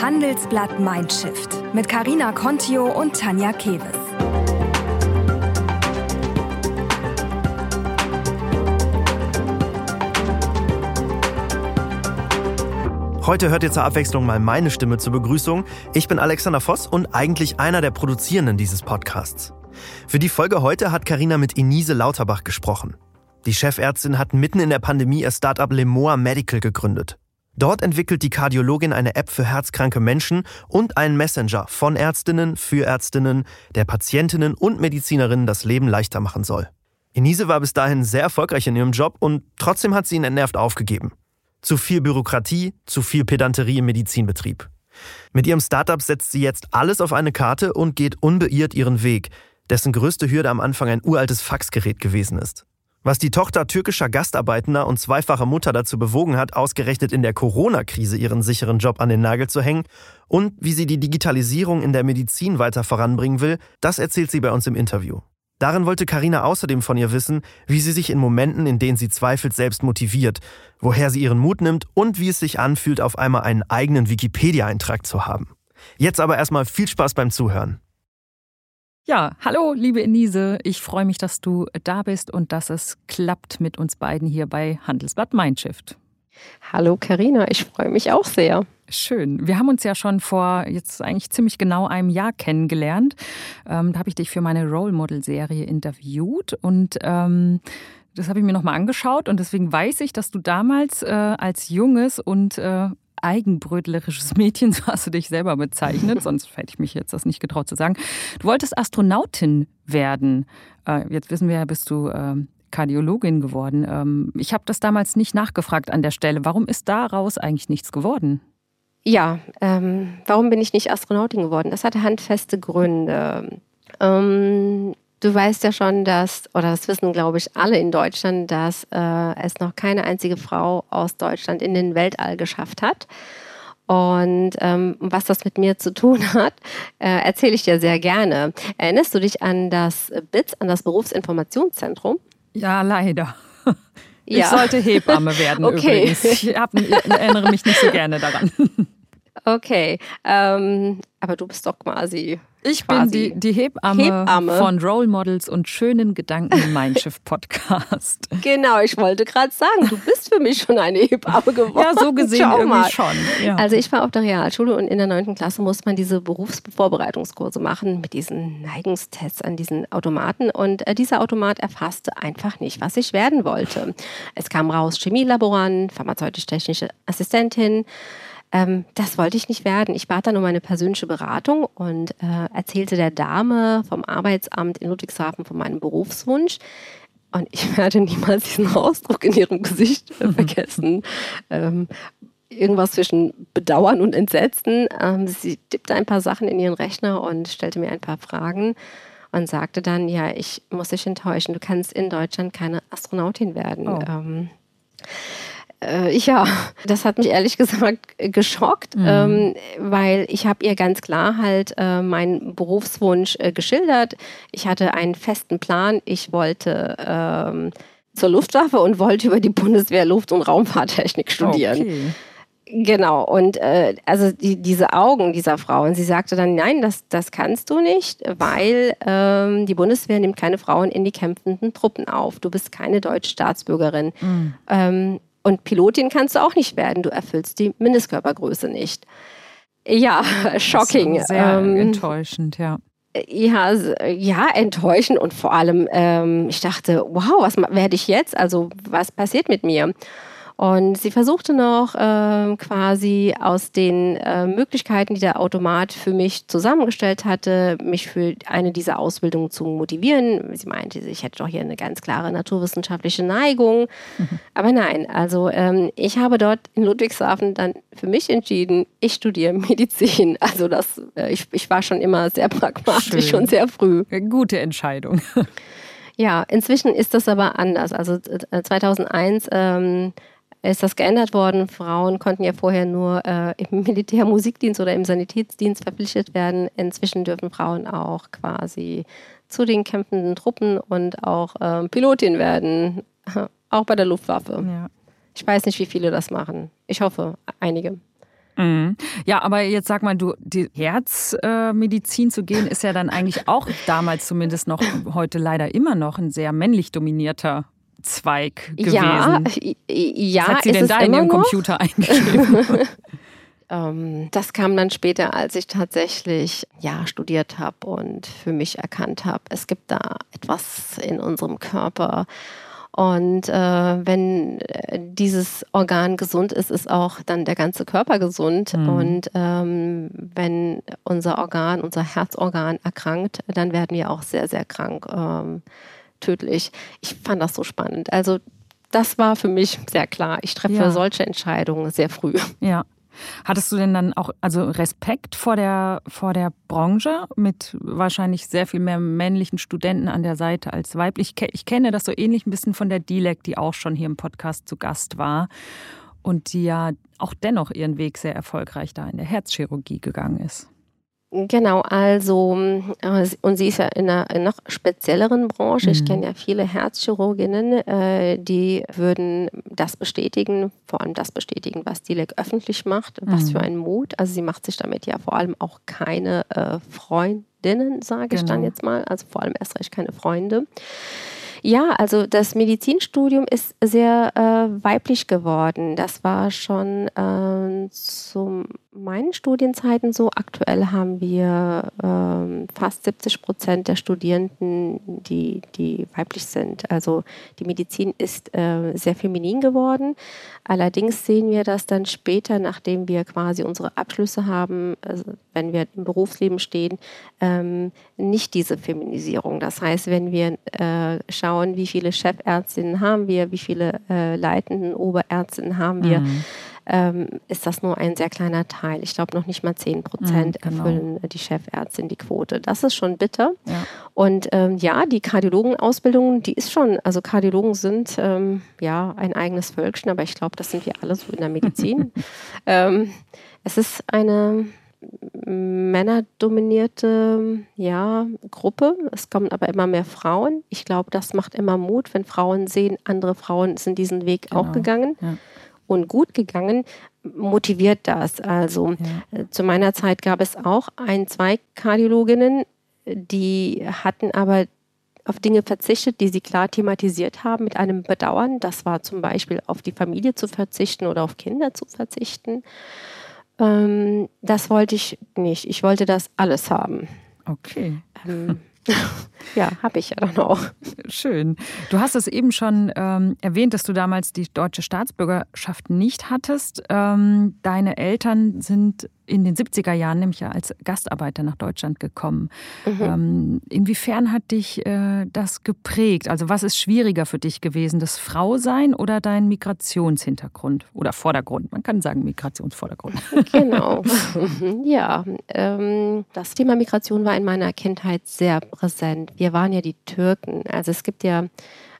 Handelsblatt Mindshift mit Karina Contio und Tanja Keves. Heute hört ihr zur Abwechslung mal meine Stimme zur Begrüßung. Ich bin Alexander Voss und eigentlich einer der Produzierenden dieses Podcasts. Für die Folge heute hat Karina mit Inise Lauterbach gesprochen. Die Chefärztin hat mitten in der Pandemie ihr Startup Lemoa Medical gegründet. Dort entwickelt die Kardiologin eine App für herzkranke Menschen und einen Messenger von Ärztinnen für Ärztinnen, der Patientinnen und Medizinerinnen das Leben leichter machen soll. Inise war bis dahin sehr erfolgreich in ihrem Job und trotzdem hat sie ihn entnervt aufgegeben. Zu viel Bürokratie, zu viel Pedanterie im Medizinbetrieb. Mit ihrem Startup setzt sie jetzt alles auf eine Karte und geht unbeirrt ihren Weg, dessen größte Hürde am Anfang ein uraltes Faxgerät gewesen ist. Was die Tochter türkischer Gastarbeitender und zweifacher Mutter dazu bewogen hat, ausgerechnet in der Corona-Krise ihren sicheren Job an den Nagel zu hängen und wie sie die Digitalisierung in der Medizin weiter voranbringen will, das erzählt sie bei uns im Interview. Darin wollte Karina außerdem von ihr wissen, wie sie sich in Momenten, in denen sie zweifelt, selbst motiviert, woher sie ihren Mut nimmt und wie es sich anfühlt, auf einmal einen eigenen Wikipedia-Eintrag zu haben. Jetzt aber erstmal viel Spaß beim Zuhören. Ja, hallo, liebe Enise. Ich freue mich, dass du da bist und dass es klappt mit uns beiden hier bei Handelsblatt Mindshift. Hallo, Karina. Ich freue mich auch sehr. Schön. Wir haben uns ja schon vor jetzt eigentlich ziemlich genau einem Jahr kennengelernt. Ähm, da habe ich dich für meine Role Model Serie interviewt und ähm, das habe ich mir nochmal angeschaut und deswegen weiß ich, dass du damals äh, als junges und äh, eigenbrötlerisches Mädchen, so hast du dich selber bezeichnet, sonst hätte ich mich jetzt das nicht getraut zu sagen. Du wolltest Astronautin werden. Äh, jetzt wissen wir ja, bist du ähm, Kardiologin geworden. Ähm, ich habe das damals nicht nachgefragt an der Stelle. Warum ist daraus eigentlich nichts geworden? Ja, ähm, warum bin ich nicht Astronautin geworden? Das hatte handfeste Gründe. Ähm, Du weißt ja schon, dass, oder das wissen, glaube ich, alle in Deutschland, dass äh, es noch keine einzige Frau aus Deutschland in den Weltall geschafft hat. Und ähm, was das mit mir zu tun hat, äh, erzähle ich dir sehr gerne. Erinnerst du dich an das BITS, an das Berufsinformationszentrum? Ja, leider. Ich ja. sollte Hebamme werden okay. übrigens. Ich hab, erinnere mich nicht so gerne daran. Okay, ähm, aber du bist doch quasi ich bin die, die Hebamme, Hebamme, von Role Models und schönen Gedanken im Mindshift Podcast. Genau, ich wollte gerade sagen, du bist für mich schon eine Hebamme geworden. Ja, so gesehen Schau irgendwie mal. schon. Ja. Also ich war auf der Realschule und in der 9. Klasse musste man diese Berufsvorbereitungskurse machen mit diesen Neigungstests an diesen Automaten und äh, dieser Automat erfasste einfach nicht, was ich werden wollte. Es kam raus Chemielaborant, pharmazeutisch-technische Assistentin, ähm, das wollte ich nicht werden. Ich bat dann um eine persönliche Beratung und äh, erzählte der Dame vom Arbeitsamt in Ludwigshafen von meinem Berufswunsch. Und ich werde niemals diesen Ausdruck in ihrem Gesicht äh, vergessen. ähm, irgendwas zwischen Bedauern und Entsetzen. Ähm, sie tippte ein paar Sachen in ihren Rechner und stellte mir ein paar Fragen und sagte dann, ja, ich muss dich enttäuschen, du kannst in Deutschland keine Astronautin werden. Oh. Ähm, äh, ja, das hat mich ehrlich gesagt geschockt, mhm. ähm, weil ich habe ihr ganz klar halt äh, meinen Berufswunsch äh, geschildert. Ich hatte einen festen Plan. Ich wollte ähm, zur Luftwaffe und wollte über die Bundeswehr Luft- und Raumfahrttechnik studieren. Okay. Genau, und äh, also die, diese Augen dieser Frau, und sie sagte dann, nein, das, das kannst du nicht, weil ähm, die Bundeswehr nimmt keine Frauen in die kämpfenden Truppen auf. Du bist keine deutsche Staatsbürgerin. Mhm. Ähm, und Pilotin kannst du auch nicht werden. Du erfüllst die Mindestkörpergröße nicht. Ja, shocking. Sehr ähm, enttäuschend, ja. Ja, ja, enttäuschend und vor allem, ähm, ich dachte, wow, was werde ich jetzt? Also, was passiert mit mir? Und sie versuchte noch äh, quasi aus den äh, Möglichkeiten, die der Automat für mich zusammengestellt hatte, mich für eine dieser Ausbildungen zu motivieren. Sie meinte, ich hätte doch hier eine ganz klare naturwissenschaftliche Neigung. Mhm. Aber nein, also ähm, ich habe dort in Ludwigshafen dann für mich entschieden, ich studiere Medizin. Also das, äh, ich, ich war schon immer sehr pragmatisch Schön. und sehr früh. Gute Entscheidung. Ja, inzwischen ist das aber anders. Also 2001 äh, ähm, ist das geändert worden. Frauen konnten ja vorher nur äh, im Militärmusikdienst oder im Sanitätsdienst verpflichtet werden. Inzwischen dürfen Frauen auch quasi zu den kämpfenden Truppen und auch äh, Pilotin werden, auch bei der Luftwaffe. Ja. Ich weiß nicht, wie viele das machen. Ich hoffe, einige. Mhm. Ja, aber jetzt sag mal, du, die Herzmedizin äh, zu gehen, ist ja dann eigentlich auch damals zumindest noch, heute leider immer noch ein sehr männlich dominierter Zweig gewesen. Ja, ja. Was hat sie denn da in ihrem Computer eingeschrieben? Ähm, das kam dann später, als ich tatsächlich ja studiert habe und für mich erkannt habe, es gibt da etwas in unserem Körper, und äh, wenn äh, dieses Organ gesund ist, ist auch dann der ganze Körper gesund. Mhm. Und ähm, wenn unser Organ, unser Herzorgan erkrankt, dann werden wir auch sehr, sehr krank, ähm, tödlich. Ich fand das so spannend. Also das war für mich sehr klar. Ich treffe ja. solche Entscheidungen sehr früh. Ja. Hattest du denn dann auch also Respekt vor der, vor der Branche mit wahrscheinlich sehr viel mehr männlichen Studenten an der Seite als weiblich? Ich kenne das so ähnlich ein bisschen von der DILEC, die auch schon hier im Podcast zu Gast war und die ja auch dennoch ihren Weg sehr erfolgreich da in der Herzchirurgie gegangen ist. Genau, also, äh, und sie ist ja in einer noch spezielleren Branche. Ich mhm. kenne ja viele Herzchirurginnen, äh, die würden das bestätigen, vor allem das bestätigen, was Dilek öffentlich macht. Was für mhm. ein Mut. Also, sie macht sich damit ja vor allem auch keine äh, Freundinnen, sage ich genau. dann jetzt mal. Also, vor allem erst recht keine Freunde. Ja, also das Medizinstudium ist sehr äh, weiblich geworden. Das war schon äh, zu meinen Studienzeiten so. Aktuell haben wir äh, fast 70 Prozent der Studierenden, die, die weiblich sind. Also die Medizin ist äh, sehr feminin geworden. Allerdings sehen wir das dann später, nachdem wir quasi unsere Abschlüsse haben, also wenn wir im Berufsleben stehen, ähm, nicht diese Feminisierung. Das heißt, wenn wir äh, schauen, wie viele Chefärztinnen haben wir, wie viele äh, leitenden Oberärztinnen haben wir, mhm. ähm, ist das nur ein sehr kleiner Teil. Ich glaube, noch nicht mal 10 Prozent mhm, genau. erfüllen die Chefärztin die Quote. Das ist schon bitter. Ja. Und ähm, ja, die Kardiologenausbildung, die ist schon, also Kardiologen sind ähm, ja ein eigenes Völkchen, aber ich glaube, das sind wir alle so in der Medizin. Ähm, es ist eine männerdominierte ja, Gruppe. Es kommen aber immer mehr Frauen. Ich glaube, das macht immer Mut, wenn Frauen sehen, andere Frauen sind diesen Weg genau. auch gegangen ja. und gut gegangen, motiviert das. Also ja. Äh, zu meiner Zeit gab es auch ein, zwei Kardiologinnen, die hatten aber auf Dinge verzichtet, die sie klar thematisiert haben mit einem Bedauern. Das war zum Beispiel auf die Familie zu verzichten oder auf Kinder zu verzichten. Ähm, das wollte ich nicht. Ich wollte das alles haben. Okay. Ähm, ja, habe ich ja dann auch. Schön. Du hast es eben schon ähm, erwähnt, dass du damals die deutsche Staatsbürgerschaft nicht hattest. Ähm, deine Eltern sind in den 70er Jahren nämlich ja als Gastarbeiter nach Deutschland gekommen. Mhm. Ähm, inwiefern hat dich äh, das geprägt? Also was ist schwieriger für dich gewesen, das Frausein oder dein Migrationshintergrund oder Vordergrund? Man kann sagen Migrationsvordergrund. Genau. ja, ähm, das Thema Migration war in meiner Kindheit sehr präsent. Wir waren ja die Türken. Also es gibt ja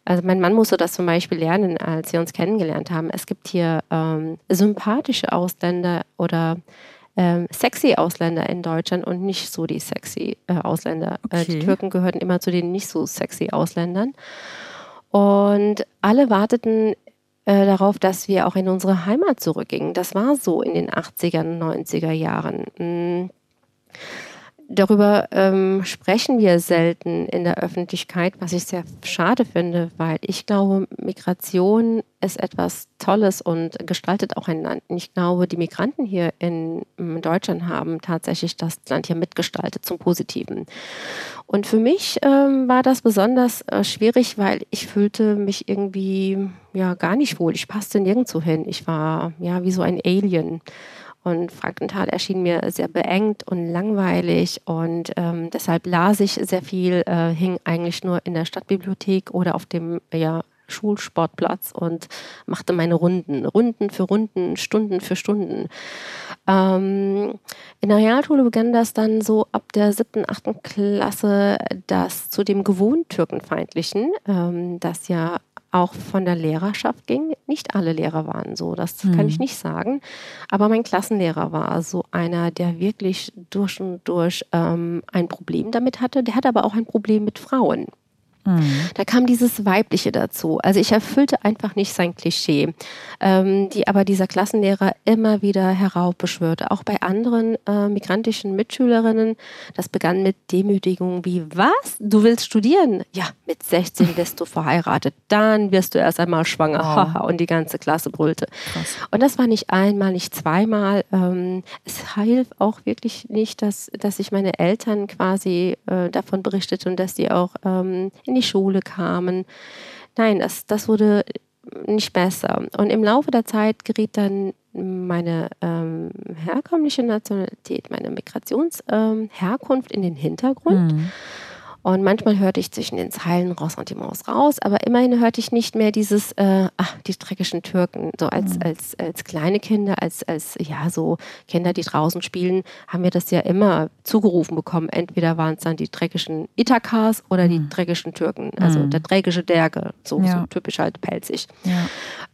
also mein Mann musste das zum Beispiel lernen, als wir uns kennengelernt haben. Es gibt hier ähm, sympathische Ausländer oder ähm, sexy Ausländer in Deutschland und nicht so die sexy äh, Ausländer. Okay. Äh, die Türken gehörten immer zu den nicht so sexy Ausländern. Und alle warteten äh, darauf, dass wir auch in unsere Heimat zurückgingen. Das war so in den 80er, 90er Jahren. Mhm. Darüber ähm, sprechen wir selten in der Öffentlichkeit, was ich sehr schade finde, weil ich glaube, Migration ist etwas Tolles und gestaltet auch ein Land. Ich glaube, die Migranten hier in, in Deutschland haben tatsächlich das Land hier mitgestaltet zum Positiven. Und für mich ähm, war das besonders äh, schwierig, weil ich fühlte mich irgendwie ja gar nicht wohl. Ich passte nirgendwo hin. Ich war ja wie so ein Alien. Und Frankenthal erschien mir sehr beengt und langweilig und ähm, deshalb las ich sehr viel, äh, hing eigentlich nur in der Stadtbibliothek oder auf dem ja, Schulsportplatz und machte meine Runden, Runden für Runden, Stunden für Stunden. Ähm, in der Realschule begann das dann so ab der siebten, achten Klasse, das zu dem gewohnt Türkenfeindlichen, ähm, das ja auch von der Lehrerschaft ging. Nicht alle Lehrer waren so, das mhm. kann ich nicht sagen. Aber mein Klassenlehrer war so einer, der wirklich durch und durch ähm, ein Problem damit hatte. Der hatte aber auch ein Problem mit Frauen. Mhm. Da kam dieses Weibliche dazu. Also ich erfüllte einfach nicht sein Klischee, ähm, die aber dieser Klassenlehrer immer wieder heraufbeschwörte. Auch bei anderen äh, migrantischen Mitschülerinnen. Das begann mit Demütigungen wie, was? Du willst studieren? Ja, mit 16 bist du verheiratet. Dann wirst du erst einmal schwanger. Wow. Und die ganze Klasse brüllte. Krass. Und das war nicht einmal, nicht zweimal. Ähm, es half auch wirklich nicht, dass, dass ich meine Eltern quasi äh, davon berichtete und dass die auch ähm, in die Schule kamen. Nein, das, das wurde nicht besser. Und im Laufe der Zeit geriet dann meine ähm, herkömmliche Nationalität, meine Migrationsherkunft ähm, in den Hintergrund. Mhm. Und manchmal hörte ich zwischen den Zeilen Ressentiments raus, aber immerhin hörte ich nicht mehr dieses, äh, ach, die dreckischen Türken. So als, mhm. als, als kleine Kinder, als, als, ja, so Kinder, die draußen spielen, haben wir das ja immer zugerufen bekommen. Entweder waren es dann die dreckischen Ithakas oder mhm. die dreckischen Türken, also mhm. der dreckische Derge, so, ja. so typisch halt pelzig. Ja.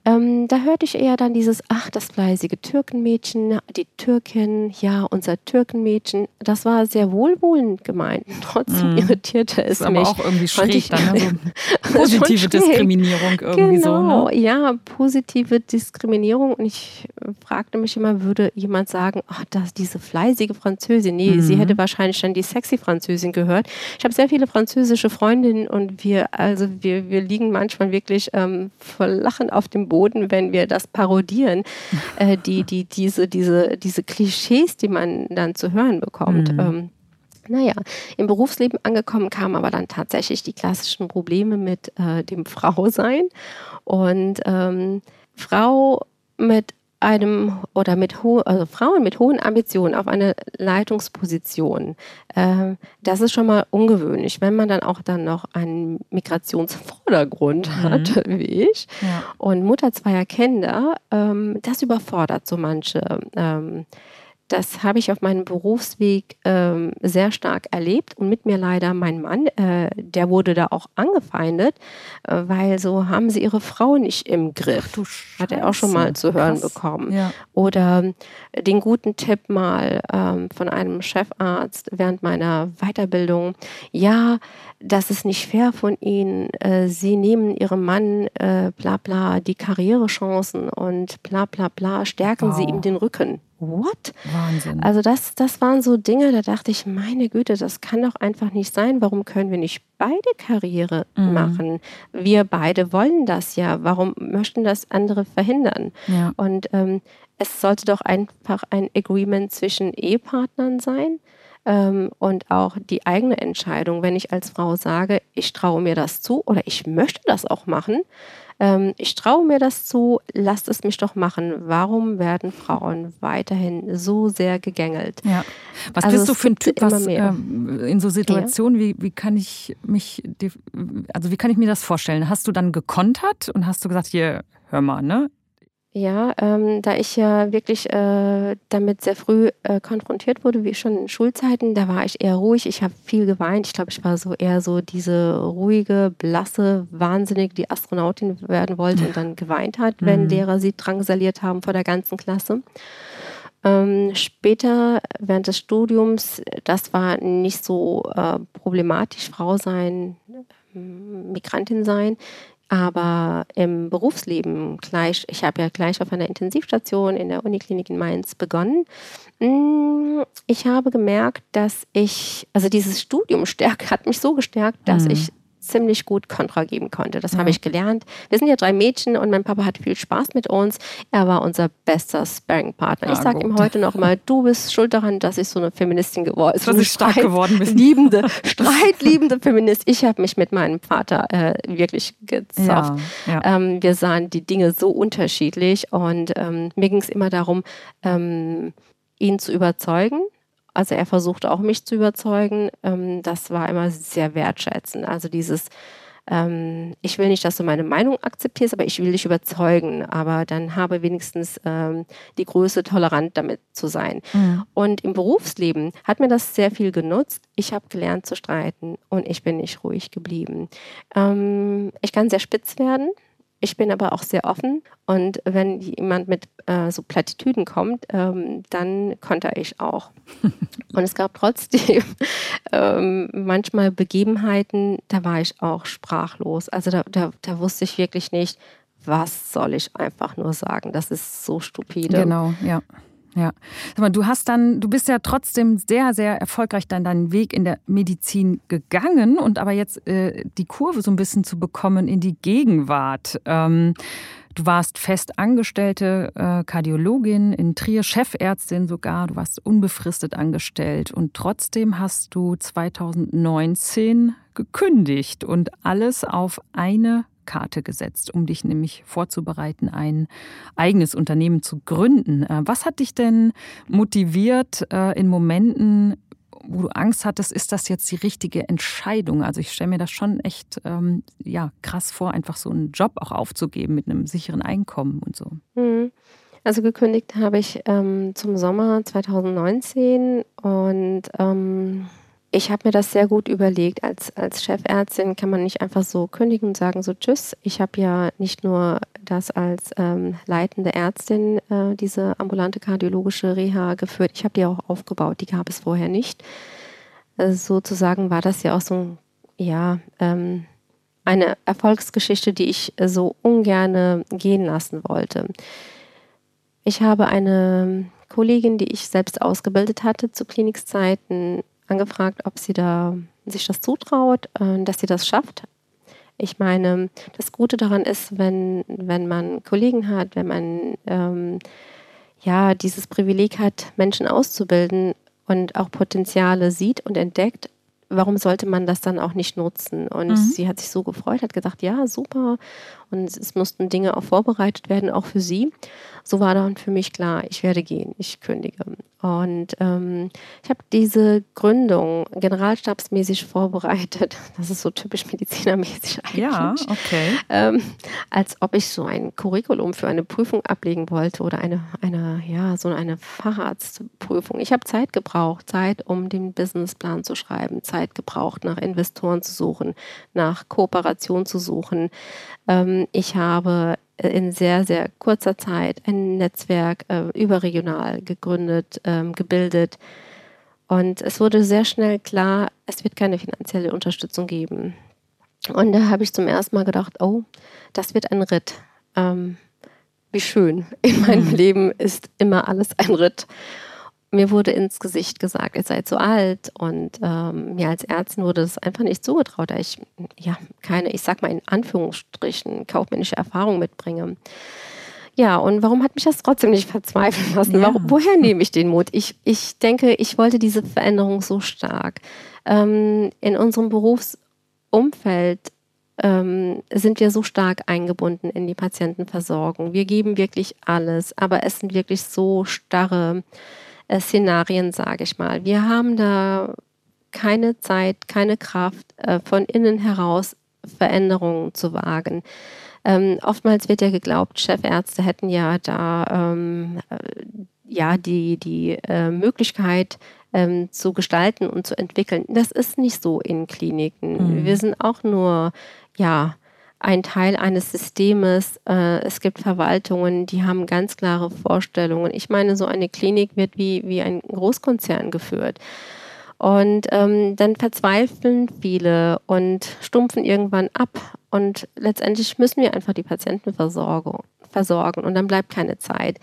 Ähm, da hörte ich eher dann dieses, ach, das fleißige Türkenmädchen, die Türkin, ja, unser Türkenmädchen. Das war sehr wohlwollend gemeint, trotzdem mhm. irritierte es das ist mich. aber auch irgendwie schräg ich, dann, ne? so positive Diskriminierung irgendwie genau, so. Ne? Ja, positive Diskriminierung. Und ich fragte mich immer, würde jemand sagen, ach, das, diese fleißige Französin, nee, mhm. sie hätte wahrscheinlich dann die sexy Französin gehört. Ich habe sehr viele französische Freundinnen und wir, also wir, wir liegen manchmal wirklich ähm, vor Lachen auf dem Boden, wenn wir das parodieren, äh, die, die, diese, diese, diese Klischees, die man dann zu hören bekommt. Mhm. Ähm, naja, im Berufsleben angekommen kamen aber dann tatsächlich die klassischen Probleme mit äh, dem Frausein. Und ähm, Frau mit einem oder mit ho also Frauen mit hohen Ambitionen auf eine Leitungsposition, äh, das ist schon mal ungewöhnlich, wenn man dann auch dann noch einen Migrationsvordergrund mhm. hat, wie ich, ja. und Mutter zweier Kinder, ähm, das überfordert so manche. Ähm, das habe ich auf meinem Berufsweg ähm, sehr stark erlebt und mit mir leider mein Mann, äh, der wurde da auch angefeindet, äh, weil so haben sie ihre Frau nicht im Griff. Ach, Hat er auch schon mal zu hören Krass. bekommen. Ja. Oder äh, den guten Tipp mal ähm, von einem Chefarzt während meiner Weiterbildung. Ja, das ist nicht fair von ihnen. Äh, sie nehmen ihrem Mann äh, bla bla die Karrierechancen und bla bla bla, stärken wow. sie ihm den Rücken what? Wahnsinn. Also das, das waren so Dinge, da dachte ich, meine Güte, das kann doch einfach nicht sein. Warum können wir nicht beide Karriere mhm. machen? Wir beide wollen das ja. Warum möchten das andere verhindern? Ja. Und ähm, es sollte doch einfach ein Agreement zwischen Ehepartnern sein. Ähm, und auch die eigene Entscheidung, wenn ich als Frau sage, ich traue mir das zu oder ich möchte das auch machen, ähm, ich traue mir das zu, lasst es mich doch machen. Warum werden Frauen weiterhin so sehr gegängelt? Ja. Was also bist du für ein Typ, was ähm, in so Situationen, ja. wie, wie kann ich mich, also wie kann ich mir das vorstellen? Hast du dann gekontert und hast du gesagt, hier, hör mal, ne? Ja, ähm, da ich ja wirklich äh, damit sehr früh äh, konfrontiert wurde, wie schon in Schulzeiten, da war ich eher ruhig. Ich habe viel geweint. Ich glaube, ich war so eher so diese ruhige, blasse, wahnsinnig, die Astronautin werden wollte und dann geweint hat, wenn mhm. Lehrer sie drangsaliert haben vor der ganzen Klasse. Ähm, später während des Studiums, das war nicht so äh, problematisch, Frau sein, Migrantin sein. Aber im Berufsleben gleich, ich habe ja gleich auf einer Intensivstation in der Uniklinik in Mainz begonnen. Mm, ich habe gemerkt, dass ich, also dieses Studium stärkt, hat mich so gestärkt, dass mhm. ich ziemlich gut Kontra geben konnte. Das ja. habe ich gelernt. Wir sind ja drei Mädchen und mein Papa hat viel Spaß mit uns. Er war unser bester Sparring-Partner. Ja, ich sage ihm heute noch mal, du bist schuld daran, dass ich so eine Feministin geworden bin. Dass ich stark geworden bin. Liebende, streitliebende Feminist. Ich habe mich mit meinem Vater äh, wirklich gezofft. Ja, ähm, wir sahen die Dinge so unterschiedlich und ähm, mir ging es immer darum, ähm, ihn zu überzeugen also er versuchte auch mich zu überzeugen. Ähm, das war immer sehr wertschätzend. Also dieses, ähm, ich will nicht, dass du meine Meinung akzeptierst, aber ich will dich überzeugen. Aber dann habe wenigstens ähm, die Größe, tolerant damit zu sein. Mhm. Und im Berufsleben hat mir das sehr viel genutzt. Ich habe gelernt zu streiten und ich bin nicht ruhig geblieben. Ähm, ich kann sehr spitz werden Ich bin aber auch sehr offen und wenn jemand mit äh, so Plattitüden kommt, ähm, dann konnte ich auch. und es gab trotzdem ähm, manchmal Begebenheiten, da war ich auch sprachlos. Also da, da, da wusste ich wirklich nicht, was soll ich einfach nur sagen. Das ist so stupide. Genau, ja. Ja, aber du hast dann, du bist ja trotzdem sehr, sehr erfolgreich dann deinen Weg in der Medizin gegangen und aber jetzt äh, die Kurve so ein bisschen zu bekommen in die Gegenwart. Ähm, du warst fest angestellte äh, Kardiologin in Trier, Chefärztin sogar. Du warst unbefristet angestellt und trotzdem hast du 2019 gekündigt und alles auf eine Karte gesetzt, um dich nämlich vorzubereiten, ein eigenes Unternehmen zu gründen. Äh, was hat dich denn motiviert äh, in Momenten, wo du Angst hattest, ist das jetzt die richtige Entscheidung? Also ich stelle mir das schon echt ähm, ja, krass vor, einfach so einen Job auch aufzugeben mit einem sicheren Einkommen und so. Mhm. Also gekündigt habe ich ähm, zum Sommer 2019 und ähm, ich habe mir das sehr gut überlegt. Als, als Chefärztin kann man nicht einfach so kündigen und sagen, so tschüss. Ich habe ja nicht nur das als ähm, leitende Ärztin, äh, diese ambulante kardiologische Reha geführt, ich habe die auch aufgebaut. Die gab es vorher nicht. Also sozusagen war das ja auch so, ja, ähm, eine Erfolgsgeschichte, die ich so ungern gehen lassen wollte. Ich habe eine Kollegin, die ich selbst ausgebildet hatte zu Klinikzeiten, angefragt, ob sie da sich das zutraut, äh, dass sie das schafft. Ich meine, das Gute daran ist, wenn, wenn man Kollegen hat, wenn man ähm, ja dieses Privileg hat, Menschen auszubilden und auch Potenziale sieht und entdeckt, warum sollte man das dann auch nicht nutzen? Und mhm. sie hat sich so gefreut, hat gesagt, ja, super. Und es mussten Dinge auch vorbereitet werden, auch für sie. So war dann für mich klar, ich werde gehen, ich kündige. Und ähm, ich habe diese Gründung generalstabsmäßig vorbereitet. Das ist so typisch medizinermäßig eigentlich. Ja, okay. Ähm, als ob ich so ein Curriculum für eine Prüfung ablegen wollte oder eine, eine ja, so eine Facharztprüfung. Ich habe Zeit gebraucht, Zeit, um den Businessplan zu schreiben, Zeit gebraucht, nach Investoren zu suchen, nach Kooperation zu suchen. Ähm, ich habe in sehr, sehr kurzer Zeit ein Netzwerk äh, überregional gegründet, ähm, gebildet. Und es wurde sehr schnell klar, es wird keine finanzielle Unterstützung geben. Und da habe ich zum ersten Mal gedacht, oh, das wird ein Ritt. Ähm, wie schön. In meinem mhm. Leben ist immer alles ein Ritt mir wurde ins Gesicht gesagt, ihr seid so alt und ähm, mir als Ärztin wurde das einfach nicht zugetraut, da ich ja keine, ich sag mal in Anführungsstrichen, kaufmännische Erfahrung mitbringe. Ja, und warum hat mich das trotzdem nicht verzweifeln lassen? Ja. Warum, woher nehme ich den Mut? Ich, ich denke, ich wollte diese Veränderung so stark. Ähm, in unserem Berufsumfeld ähm, sind wir so stark eingebunden in die Patientenversorgung. Wir geben wirklich alles, aber es sind wirklich so starre Szenarien, sage ich mal. Wir haben da keine Zeit, keine Kraft, äh, von innen heraus Veränderungen zu wagen. Ähm, oftmals wird ja geglaubt, Chefärzte hätten ja da ähm, äh, ja die, die äh, Möglichkeit ähm, zu gestalten und zu entwickeln. Das ist nicht so in Kliniken. Mhm. Wir sind auch nur ja ein Teil eines Systems. Äh, es gibt Verwaltungen, die haben ganz klare Vorstellungen. Ich meine, so eine Klinik wird wie, wie ein Großkonzern geführt. Und ähm, dann verzweifeln viele und stumpfen irgendwann ab. Und letztendlich müssen wir einfach die Patienten versorgen und dann bleibt keine Zeit.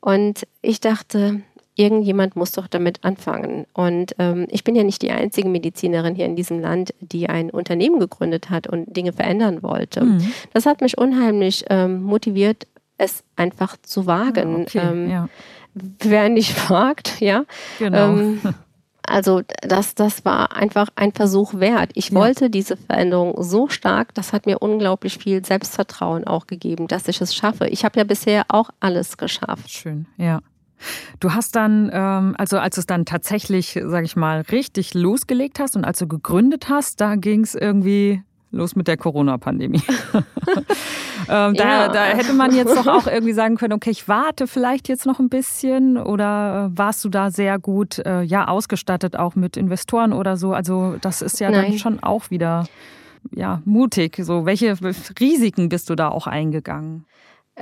Und ich dachte, irgendjemand muss doch damit anfangen. Und ähm, ich bin ja nicht die einzige Medizinerin hier in diesem Land, die ein Unternehmen gegründet hat und Dinge verändern wollte. Mhm. Das hat mich unheimlich ähm, motiviert, es einfach zu wagen. Ah, okay, ähm, ja. Wer nicht wagt, ja. Genau. Ähm, also das, das war einfach ein Versuch wert. Ich ja. wollte diese Veränderung so stark, das hat mir unglaublich viel Selbstvertrauen auch gegeben, dass ich es schaffe. Ich habe ja bisher auch alles geschafft. Schön, ja. Du hast dann, ähm, also als es dann tatsächlich, sag ich mal, richtig losgelegt hast und als du gegründet hast, da ging es irgendwie los mit der Corona-Pandemie. ähm, ja. da, da, hätte man jetzt doch auch irgendwie sagen können, okay, ich warte vielleicht jetzt noch ein bisschen oder äh, warst du da sehr gut äh, ja ausgestattet auch mit Investoren oder so? Also das ist ja Nein. dann schon auch wieder ja, mutig. So, welche Risiken bist du da auch eingegangen?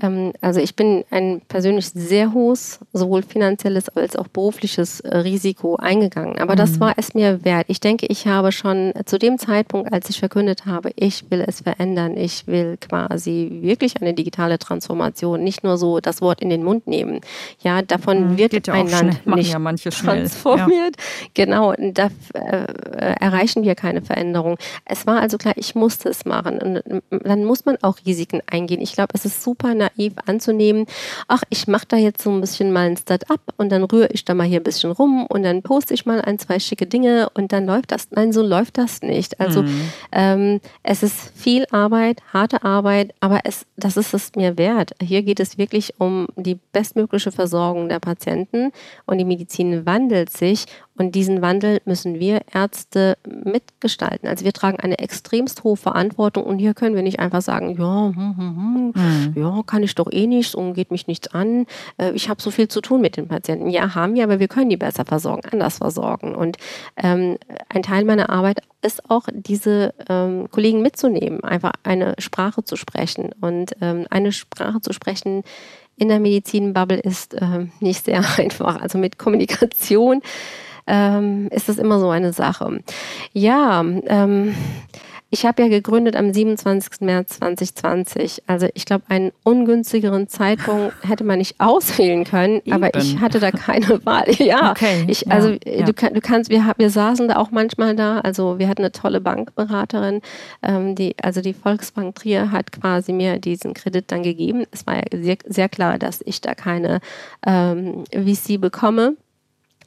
Ähm, also ich bin ein persönlich sehr hohes, sowohl finanzielles als auch berufliches äh, Risiko eingegangen. Aber mhm. das war es mir wert. Ich denke, ich habe schon zu dem Zeitpunkt, als ich verkündet habe, ich will es verändern, ich will quasi wirklich eine digitale Transformation, nicht nur so das Wort in den Mund nehmen. Ja, davon mhm. wird ja ein Land schnell. nicht ja transformiert. Ja. Genau, da äh, erreichen wir keine Veränderung. Es war also klar, ich musste es machen. Und dann muss man auch Risiken eingehen. Ich glaube, es ist super naiv anzunehmen, ach, ich mache da jetzt so ein bisschen mal ein Start-up und dann rühre ich da mal hier ein bisschen rum und dann poste ich mal ein, zwei schicke Dinge und dann läuft das. Nein, so läuft das nicht. Also mhm. ähm, es ist viel Arbeit, harte Arbeit, aber es, das ist es mir wert. Hier geht es wirklich um die bestmögliche Versorgung der Patienten und die Medizin wandelt sich und diesen Wandel müssen wir Ärzte mitgestalten. Also wir tragen eine extremst hohe Verantwortung und hier können wir nicht einfach sagen, ja, hm, hm, hm, mhm. ja, kann ich doch eh nicht und geht mich nichts an. Äh, ich habe so viel zu tun mit den Patienten. Ja, haben wir, aber wir können die besser versorgen, anders versorgen. Und ähm, ein Teil meiner Arbeit ist auch, diese ähm, Kollegen mitzunehmen, einfach eine Sprache zu sprechen und ähm, eine Sprache zu sprechen, in der Medizinbubble ist äh, nicht sehr einfach. Also mit Kommunikation ähm, ist das immer so eine Sache. Ja, ähm, ich habe ja gegründet am 27. März 2020. Also ich glaube, einen ungünstigeren Zeitpunkt hätte man nicht auswählen können, Eben. aber ich hatte da keine Wahl. Ja, okay, ich, also ja, Du, du, kannst, wir, wir saßen da auch manchmal da. Also wir hatten eine tolle Bankberaterin, ähm, die, also die Volksbank Trier hat quasi mir diesen Kredit dann gegeben. Es war ja sehr, sehr klar, dass ich da keine ähm, VC bekomme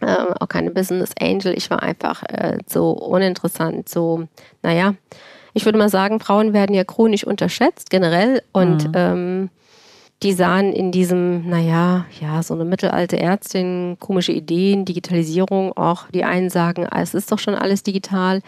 äh, auch keine Business Angel. Ich war einfach äh, so uninteressant, so, naja, ich würde mal sagen, Frauen werden ja chronisch unterschätzt generell und mhm. ähm, die sahen in diesem, naja, ja, so eine mittelalte Ärztin, komische Ideen, Digitalisierung, auch die einen sagen, ah, es ist doch schon alles digital.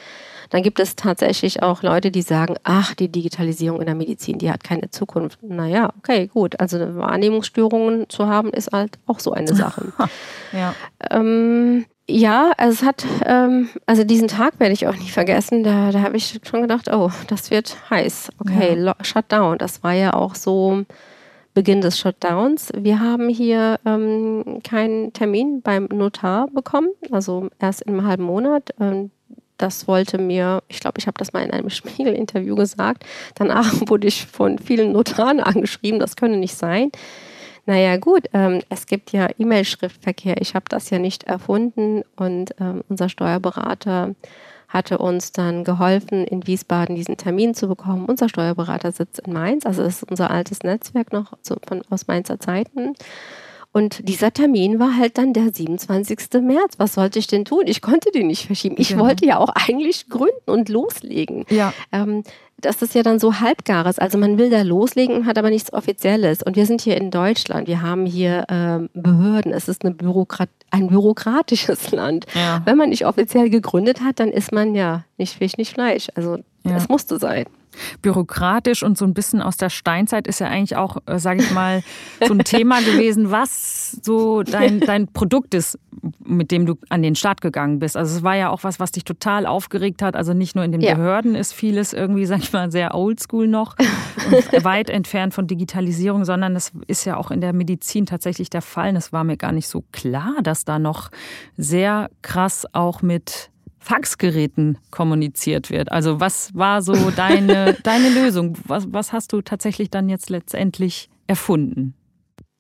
Dann gibt es tatsächlich auch Leute, die sagen, ach, die Digitalisierung in der Medizin, die hat keine Zukunft. Naja, okay, gut. Also Wahrnehmungsstörungen zu haben, ist halt auch so eine Sache. ja. Ähm, ja, also es hat, ähm, also diesen Tag werde ich auch nicht vergessen. Da, da habe ich schon gedacht, oh, das wird heiß. Okay, ja. Shutdown. Das war ja auch so Beginn des Shutdowns. Wir haben hier ähm, keinen Termin beim Notar bekommen, also erst in einem halben Monat. Ähm, das wollte mir, ich glaube, ich habe das mal in einem Spiegel-Interview gesagt. Danach wurde ich von vielen Notaren angeschrieben, das könne nicht sein. Naja gut, ähm, es gibt ja E-Mail-Schriftverkehr. Ich habe das ja nicht erfunden und ähm, unser Steuerberater hatte uns dann geholfen, in Wiesbaden diesen Termin zu bekommen. Unser Steuerberater sitzt in Mainz, also ist unser altes Netzwerk noch so von, aus Mainzer Zeiten. Und dieser Termin war halt dann der 27. März. Was sollte ich denn tun? Ich konnte den nicht verschieben. Ich genau. wollte ja auch eigentlich gründen und loslegen. Ja. Ähm, das ist ja dann so halbgares. Also man will da loslegen hat aber nichts Offizielles. Und wir sind hier in Deutschland. Wir haben hier ähm, Behörden. Es ist eine Bürokrat ein bürokratisches Land. Ja. Wenn man nicht offiziell gegründet hat, dann ist man ja nicht Fisch, nicht Fleisch. Also ja. es musste sein bürokratisch und so ein bisschen aus der Steinzeit ist ja eigentlich auch, äh, sage ich mal, so ein Thema gewesen, was so dein, dein Produkt ist, mit dem du an den Start gegangen bist. Also es war ja auch was, was dich total aufgeregt hat. Also nicht nur in den ja. Behörden ist vieles irgendwie, sag ich mal, sehr oldschool noch und weit entfernt von Digitalisierung, sondern es ist ja auch in der Medizin tatsächlich der Fall. Es war mir gar nicht so klar, dass da noch sehr krass auch mit Faxgeräten kommuniziert wird. Also was war so deine, deine Lösung? Was, was hast du tatsächlich dann jetzt letztendlich erfunden?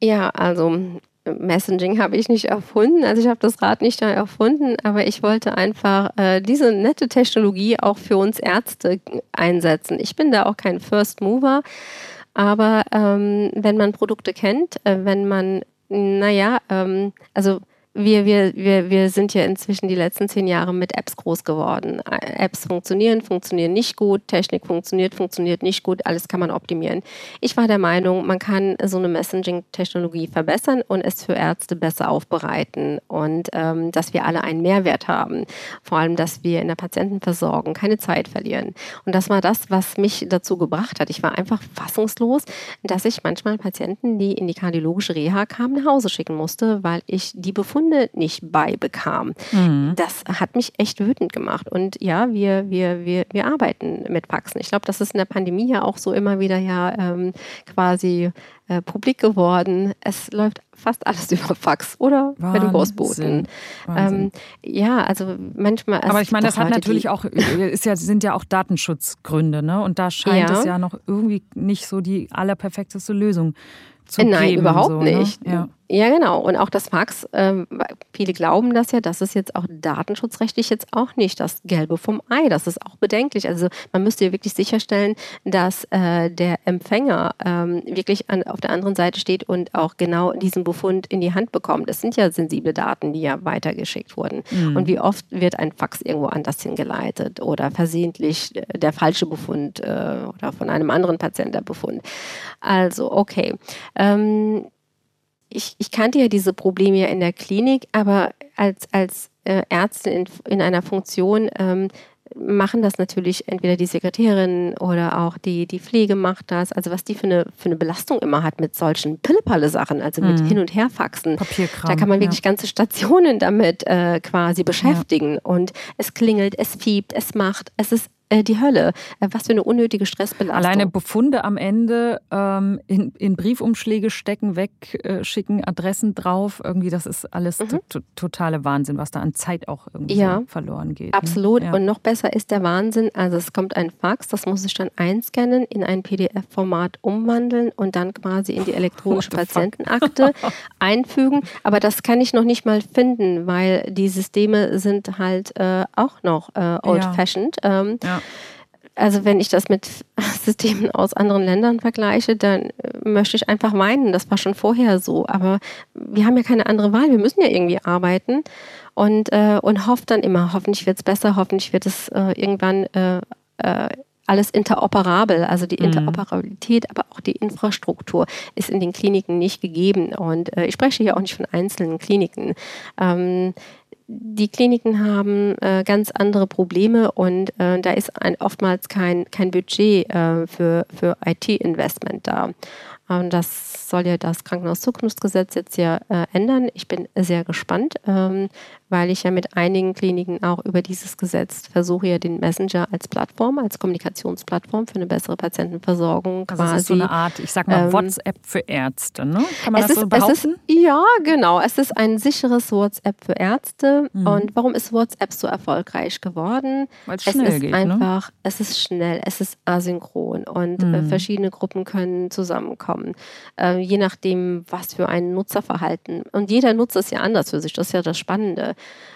Ja, also Messaging habe ich nicht erfunden, also ich habe das Rad nicht erfunden, aber ich wollte einfach äh, diese nette Technologie auch für uns Ärzte einsetzen. Ich bin da auch kein First Mover, aber ähm, wenn man Produkte kennt, äh, wenn man, naja, ähm, also wir, wir, wir, wir sind ja inzwischen die letzten zehn Jahre mit Apps groß geworden. Apps funktionieren, funktionieren nicht gut, Technik funktioniert, funktioniert nicht gut, alles kann man optimieren. Ich war der Meinung, man kann so eine Messaging-Technologie verbessern und es für Ärzte besser aufbereiten und ähm, dass wir alle einen Mehrwert haben. Vor allem, dass wir in der Patientenversorgung keine Zeit verlieren. Und das war das, was mich dazu gebracht hat. Ich war einfach fassungslos, dass ich manchmal Patienten, die in die kardiologische Reha kamen, nach Hause schicken musste, weil ich die Befunde Befunde nicht beibekam. Mhm. Das hat mich echt wütend gemacht. Und ja, wir, wir, wir, wir arbeiten mit Faxen. Ich glaube, das ist in der Pandemie ja auch so immer wieder ja ähm, quasi äh, publik geworden. Es läuft fast alles über Fax oder Wahnsinn. bei den Postboten. Ähm, ja, also manchmal. Aber ich meine, das hat natürlich auch, ist ja, sind ja auch Datenschutzgründe, ne? Und da scheint ja. es ja noch irgendwie nicht so die allerperfekteste Lösung zu Nein, geben. überhaupt so, nicht. Ne? Ja. Ja, genau. Und auch das Fax, ähm, viele glauben das ja, das ist jetzt auch datenschutzrechtlich jetzt auch nicht das Gelbe vom Ei. Das ist auch bedenklich. Also man müsste ja wirklich sicherstellen, dass äh, der Empfänger ähm, wirklich an, auf der anderen Seite steht und auch genau diesen Befund in die Hand bekommt. Es sind ja sensible Daten, die ja weitergeschickt wurden. Mhm. Und wie oft wird ein Fax irgendwo anders hingeleitet oder versehentlich der falsche Befund äh, oder von einem anderen Patienten der Befund. Also, okay. Ähm, ich, ich kannte ja diese Probleme ja in der Klinik, aber als, als äh, Ärztin in, in einer Funktion ähm, machen das natürlich entweder die Sekretärin oder auch die, die Pflege macht das. Also was die für eine, für eine Belastung immer hat mit solchen Pillepalle-Sachen, also mit mhm. Hin- und Herfaxen. Papierkram. Da kann man wirklich ja. ganze Stationen damit äh, quasi beschäftigen. Ja. Und es klingelt, es fiebt, es macht, es ist äh, die Hölle. Äh, was für eine unnötige Stressbelastung. Alleine Befunde am Ende ähm, in, in, Briefumschläge stecken, wegschicken, äh, Adressen drauf. Irgendwie, das ist alles mhm. totale Wahnsinn, was da an Zeit auch irgendwie ja, verloren geht. Ne? Absolut. Ne? Ja. Und noch besser ist der Wahnsinn. Also es kommt ein Fax, das muss ich dann einscannen, in ein PDF-Format umwandeln und dann quasi in die elektronische Patientenakte einfügen. Aber das kann ich noch nicht mal finden, weil die Systeme sind halt äh, auch noch äh, old-fashioned. Ja. Ähm, ja. Also wenn ich das mit Systemen aus anderen Ländern vergleiche, dann äh, möchte ich einfach weinen. Das war schon vorher so. Aber wir haben ja keine andere Wahl. Wir müssen ja irgendwie arbeiten und, äh, und hofft dann immer, hoffentlich wird es besser, hoffentlich wird es äh, irgendwann äh, äh alles interoperabel. Also die mhm. Interoperabilität, aber auch die Infrastruktur ist in den Kliniken nicht gegeben. Und äh, ich spreche hier auch nicht von einzelnen Kliniken. Ähm, die Kliniken haben äh, ganz andere Probleme und äh, da ist ein, oftmals kein, kein Budget äh, für, für IT-Investment da. Ähm, das soll ja das Krankenhauszukunftsgesetz jetzt ja äh, ändern. Ich bin sehr gespannt, ähm, weil ich ja mit einigen Kliniken auch über dieses Gesetz versuche, ja den Messenger als Plattform, als Kommunikationsplattform für eine bessere Patientenversorgung also quasi. Das ist so eine Art, ich sag mal, ähm, WhatsApp für Ärzte, ne? Kann man das ist, so behaupten? Ist, ja, genau. Es ist ein sicheres WhatsApp für Ärzte. Mhm. Und warum ist WhatsApp so erfolgreich geworden? Weil es schnell es ist geht, einfach, ne? es ist schnell, es ist asynchron und äh, mhm. äh, verschiedene Gruppen können zusammenkommen äh, je nachdem, was für ein Nutzerverhalten. Und jeder Nutzer ist ja anders für sich, das ist ja das Spannende.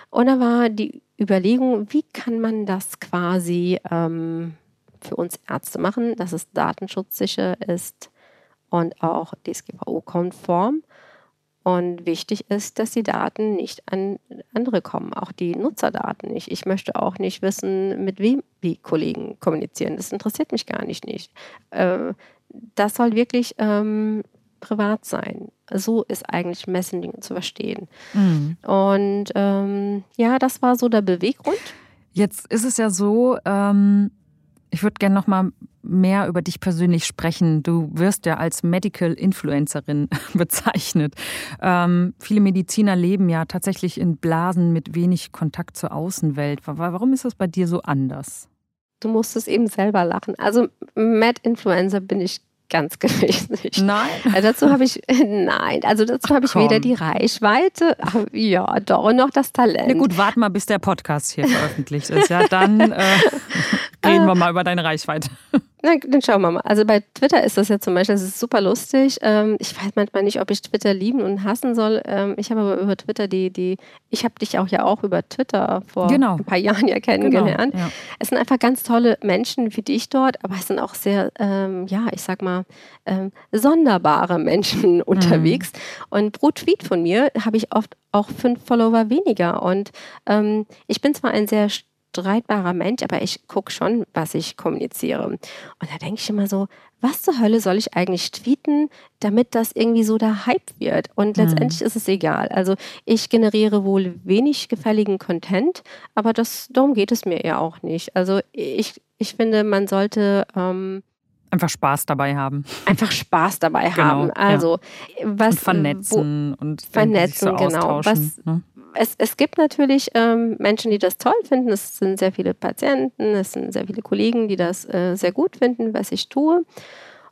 Und da war die Überlegung, wie kann man das quasi ähm, für uns Ärzte machen, dass es datenschutzsicher ist und auch DSGVO-konform. Und wichtig ist, dass die Daten nicht an andere kommen, auch die Nutzerdaten nicht. Ich möchte auch nicht wissen, mit wem die Kollegen kommunizieren. Das interessiert mich gar nicht. nicht. Äh, das soll wirklich ähm, privat sein. So ist eigentlich Messaging zu verstehen. Mhm. Und ähm, ja, das war so der Beweggrund. Jetzt ist es ja so, ähm, ich würde gerne noch mal mehr über dich persönlich sprechen. Du wirst ja als Medical Influencerin bezeichnet. Ähm, viele Mediziner leben ja tatsächlich in Blasen mit wenig Kontakt zur Außenwelt. Warum ist das bei dir so anders? Du musst es eben selber lachen. Also Mad Influencer bin ich ganz gewiss nicht. Nein. Also dazu habe ich, nein, also dazu habe ich weder die Reichweite, ja, doch noch das Talent. Na gut, warte mal, bis der Podcast hier veröffentlicht ist. Ja, dann äh, reden wir mal über deine Reichweite. Na, dann schauen wir mal. Also bei Twitter ist das ja zum Beispiel, das ist super lustig. Ähm, ich weiß manchmal nicht, ob ich Twitter lieben und hassen soll. Ähm, ich habe aber über Twitter die, die, ich habe dich auch ja auch über Twitter vor genau. ein paar Jahren ja kennengelernt. Genau, ja. Es sind einfach ganz tolle Menschen wie dich dort, aber es sind auch sehr, ähm, ja, ich sag mal, ähm, sonderbare Menschen unterwegs. Mhm. Und pro Tweet von mir habe ich oft auch fünf Follower weniger. Und ähm, ich bin zwar ein sehr streitbarer Mensch, aber ich gucke schon, was ich kommuniziere. Und da denke ich immer so, was zur Hölle soll ich eigentlich tweeten, damit das irgendwie so der Hype wird? Und mhm. letztendlich ist es egal. Also ich generiere wohl wenig gefälligen Content, aber das, darum geht es mir ja auch nicht. Also ich, ich finde, man sollte... Ähm, Einfach Spaß dabei haben. Einfach Spaß dabei genau, haben. Also ja. was und vernetzen wo, und vernetzen, so genau. Was, ne? Es, es gibt natürlich ähm, Menschen, die das toll finden. Es sind sehr viele Patienten, es sind sehr viele Kollegen, die das äh, sehr gut finden, was ich tue.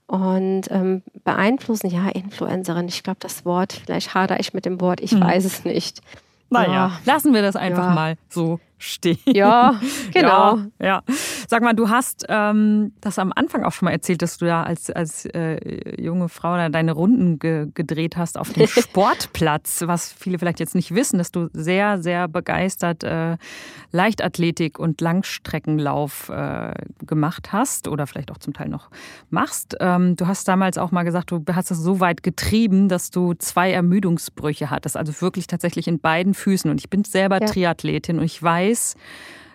Und ähm, beeinflussen, ja, Influencerin, ich glaube, das Wort, vielleicht hadere ich mit dem Wort, ich hm. weiß es nicht. Naja, ja. lassen wir das einfach ja. mal so stehen. Ja, genau. Ja, ja. Sag mal, du hast ähm, das am Anfang auch schon mal erzählt, dass du da als, als äh, junge Frau da deine Runden ge gedreht hast auf dem Sportplatz, was viele vielleicht jetzt nicht wissen, dass du sehr, sehr begeistert äh, Leichtathletik und Langstreckenlauf äh, gemacht hast oder vielleicht auch zum Teil noch machst. Ähm, du hast damals auch mal gesagt, du hast das so weit getrieben, dass du zwei Ermüdungsbrüche hattest, also wirklich tatsächlich in beiden Füßen. Und ich bin selber ja. Triathletin und ich weiß, weiß,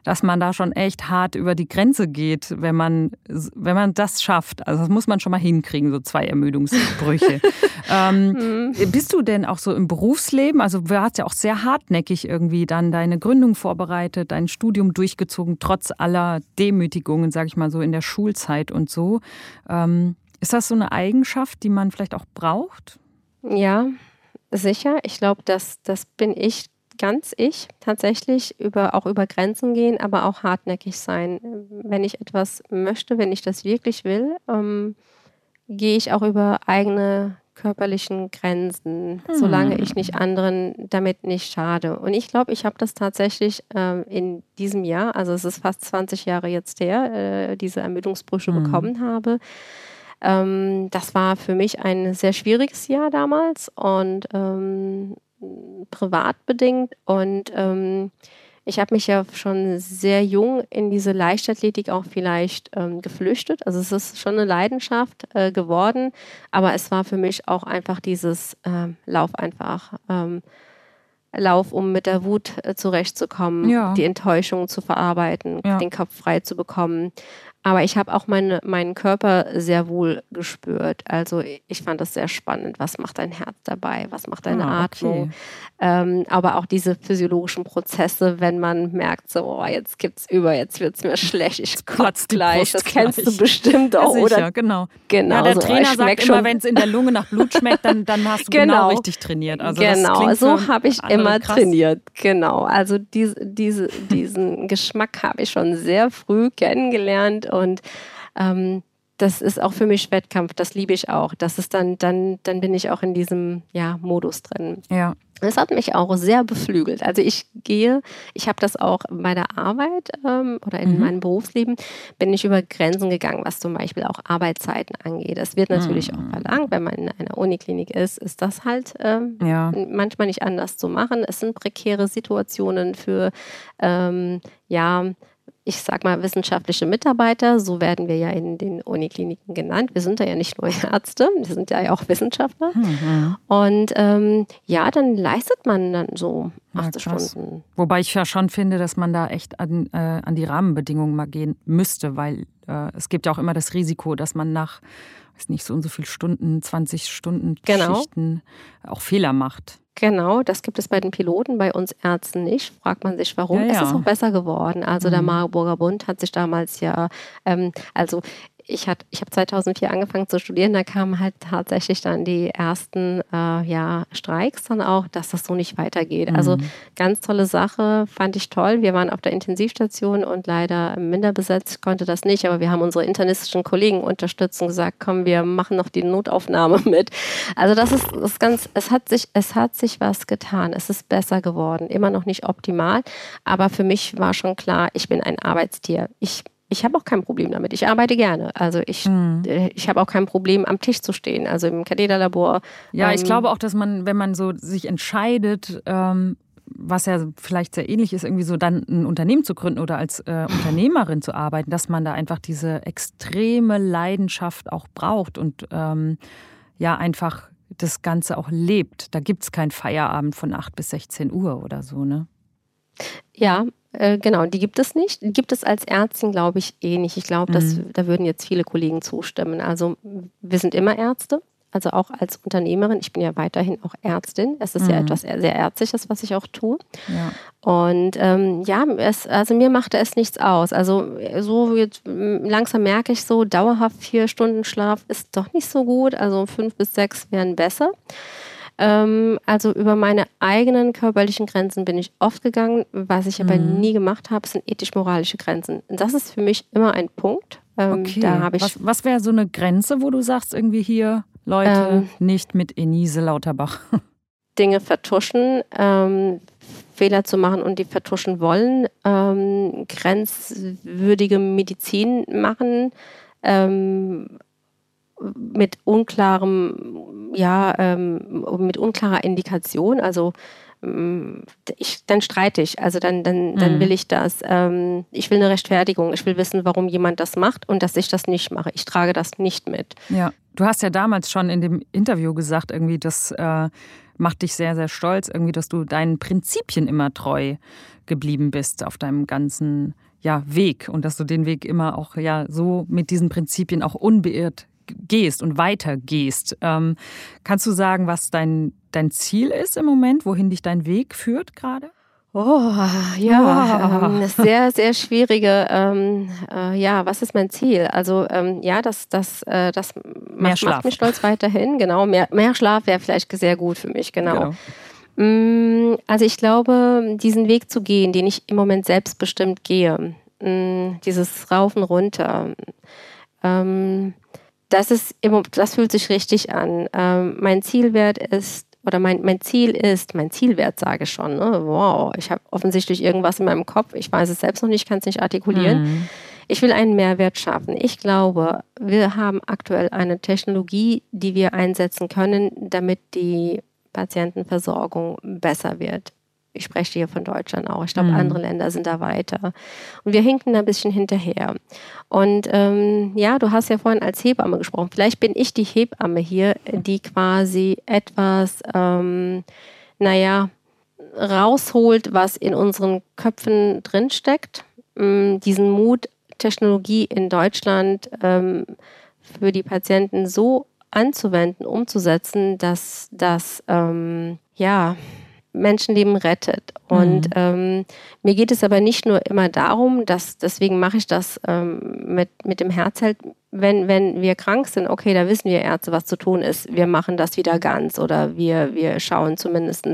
dass man da schon echt hart über die Grenze geht, wenn man, wenn man das schafft. Also das muss man schon mal hinkriegen, so zwei Ermüdungsbrüche. ähm, mhm. Bist du denn auch so im Berufsleben? Also du hast ja auch sehr hartnäckig irgendwie dann deine Gründung vorbereitet, dein Studium durchgezogen, trotz aller Demütigungen, sage ich mal so, in der Schulzeit und so. Ähm, ist das so eine Eigenschaft, die man vielleicht auch braucht? Ja, sicher. Ich glaube, das, das bin ich ganz ich tatsächlich, über, auch über Grenzen gehen, aber auch hartnäckig sein. Wenn ich etwas möchte, wenn ich das wirklich will, ähm, gehe ich auch über eigene körperlichen Grenzen, hm. solange ich nicht anderen damit nicht schade. Und ich glaube, ich habe das tatsächlich ähm, in diesem Jahr, also es ist fast 20 Jahre jetzt her, äh, diese Ermüdungsbrüche hm. bekommen habe. Ähm, das war für mich ein sehr schwieriges Jahr damals und ähm, privat bedingt und ähm, ich habe mich ja schon sehr jung in diese Leichtathletik auch vielleicht ähm, geflüchtet. Also es ist schon eine Leidenschaft äh, geworden, aber es war für mich auch einfach dieses äh, Lauf einfach. Ähm, Lauf, um mit der Wut äh, zurechtzukommen, ja. die Enttäuschung zu verarbeiten, ja. den Kopf frei zu bekommen. Aber ich habe auch meine, meinen Körper sehr wohl gespürt. Also ich fand das sehr spannend. Was macht dein Herz dabei? Was macht deine ah, Atmung? Okay. Ähm, aber auch diese physiologischen Prozesse, wenn man merkt, so, oh, jetzt es über, jetzt wird es mir schlecht, ich kotze gleich. Das kennst du bestimmt auch, ja, sicher, oder? genau. genau ja, der so, Trainer sagt immer, wenn es in der Lunge nach Blut schmeckt, dann, dann hast du genau, genau richtig trainiert. Also genau, so habe ich immer krass. trainiert. Genau, also diese, diese, diesen Geschmack habe ich schon sehr früh kennengelernt und ähm, das ist auch für mich Wettkampf, das liebe ich auch. Das ist dann, dann, dann bin ich auch in diesem ja, Modus drin. Ja. Das hat mich auch sehr beflügelt. Also ich gehe, ich habe das auch bei der Arbeit ähm, oder in mhm. meinem Berufsleben, bin ich über Grenzen gegangen, was zum Beispiel auch Arbeitszeiten angeht. Das wird natürlich mhm. auch verlangt, wenn man in einer Uniklinik ist, ist das halt ähm, ja. manchmal nicht anders zu machen. Es sind prekäre Situationen für ähm, ja, ich sag mal, wissenschaftliche Mitarbeiter, so werden wir ja in den Unikliniken genannt. Wir sind da ja nicht nur Ärzte, wir sind ja auch Wissenschaftler. Mhm. Und ähm, ja, dann leistet man dann so 80 ja, Stunden. Wobei ich ja schon finde, dass man da echt an, äh, an die Rahmenbedingungen mal gehen müsste, weil äh, es gibt ja auch immer das Risiko, dass man nach weiß nicht, so und so viele Stunden, 20 Stunden genau. Schichten auch Fehler macht. Genau, das gibt es bei den Piloten, bei uns Ärzten nicht. Fragt man sich, warum. Ja, ja. Es ist auch besser geworden. Also mhm. der Marburger Bund hat sich damals ja, ähm, also ich, hat, ich habe 2004 angefangen zu studieren, da kamen halt tatsächlich dann die ersten äh, ja, Streiks dann auch, dass das so nicht weitergeht. Also mhm. Also ganz tolle Sache, fand ich toll. Wir waren auf der Intensivstation und leider minder besetzt konnte das nicht, aber wir haben unsere internistischen Kollegen unterstützt und gesagt, komm, wir machen noch die Notaufnahme mit. Also das ist, das ist ganz, es hat sich, es hat sich was getan. Es ist besser geworden. Immer noch nicht optimal, aber für mich war schon klar, ich bin ein Arbeitstier. Ich ich habe auch kein Problem damit. Ich arbeite gerne. Also ich, mhm. ich habe auch kein Problem, am Tisch zu stehen, also im Katheterlabor. Ja, ähm, ich glaube auch, dass man, wenn man so sich entscheidet, ähm, was ja vielleicht sehr ähnlich ist, irgendwie so dann ein Unternehmen zu gründen oder als äh, Unternehmerin zu arbeiten, dass man da einfach diese extreme Leidenschaft auch braucht und ähm, ja einfach das Ganze auch lebt. Da gibt es keinen Feierabend von 8 bis 16 Uhr oder so, ne? Ja, äh, genau, die gibt es nicht. Die gibt es als Ärztin, glaube ich, eh nicht. Ich glaube, mhm. da würden jetzt viele Kollegen zustimmen. Also wir sind immer Ärzte. also auch als Unternehmerin. Ich bin ja weiterhin auch Ärztin. Es ist mhm. ja etwas sehr Ärztliches, was ich auch tue. Ja. Und ähm, ja, es, also mir machte es nichts aus. Also so jetzt, langsam merke ich so, dauerhaft vier Stunden Schlaf ist doch nicht so gut. Also fünf bis sechs wären besser. Ähm, also über meine eigenen körperlichen Grenzen bin ich oft gegangen. Was ich aber mhm. nie gemacht habe, sind ethisch-moralische Grenzen. Das ist für mich immer ein Punkt. Ähm, okay. Da ich was was wäre so eine Grenze, wo du sagst, irgendwie hier, Leute, ähm, nicht mit Enise Lauterbach? Dinge vertuschen, ähm, Fehler zu machen und die vertuschen wollen, ähm, grenzwürdige Medizin machen, ähm, mit unklarem, ja, ähm, mit unklarer Indikation, also mm, ich, dann streite ich, also dann, dann, dann mhm. will ich das. Ähm, ich will eine Rechtfertigung, ich will wissen, warum jemand das macht und dass ich das nicht mache. Ich trage das nicht mit. Ja, du hast ja damals schon in dem Interview gesagt, irgendwie, das äh, macht dich sehr, sehr stolz, irgendwie, dass du deinen Prinzipien immer treu geblieben bist auf deinem ganzen ja, Weg und dass du den Weg immer auch ja so mit diesen Prinzipien auch unbeirrt gehst und weitergehst. Ähm, kannst du sagen, was dein, dein Ziel ist im Moment, wohin dich dein Weg führt gerade? Oh, ja, oh. Ähm, sehr, sehr schwierige, ähm, äh, ja, was ist mein Ziel? Also, ähm, ja, das, das, äh, das macht, macht, mich stolz weiterhin, genau. Mehr, mehr Schlaf wäre vielleicht sehr gut für mich, genau. genau. Mm, also, ich glaube, diesen Weg zu gehen, den ich im Moment selbstbestimmt gehe, mm, dieses Raufen runter, ähm, das ist das fühlt sich richtig an. Ähm, mein Zielwert ist oder mein, mein Ziel ist, mein Zielwert sage ich schon, ne? wow, ich habe offensichtlich irgendwas in meinem Kopf, ich weiß es selbst noch nicht, kann es nicht artikulieren. Mhm. Ich will einen Mehrwert schaffen. Ich glaube, wir haben aktuell eine Technologie, die wir einsetzen können, damit die Patientenversorgung besser wird ich spreche hier von Deutschland auch. Ich glaube, mhm. andere Länder sind da weiter. Und wir hinken da ein bisschen hinterher. Und ähm, ja, du hast ja vorhin als Hebamme gesprochen. Vielleicht bin ich die Hebamme hier, die quasi etwas, ähm, naja, rausholt, was in unseren Köpfen drinsteckt. Ähm, diesen Mut, Technologie in Deutschland ähm, für die Patienten so anzuwenden, umzusetzen, dass das, ähm, ja, Menschenleben rettet. Und mhm. ähm, mir geht es aber nicht nur immer darum, dass deswegen mache ich das ähm, mit, mit dem Herzheld wenn, wenn wir krank sind, okay, da wissen wir Ärzte, was zu tun ist. Wir machen das wieder ganz oder wir, wir schauen zumindest,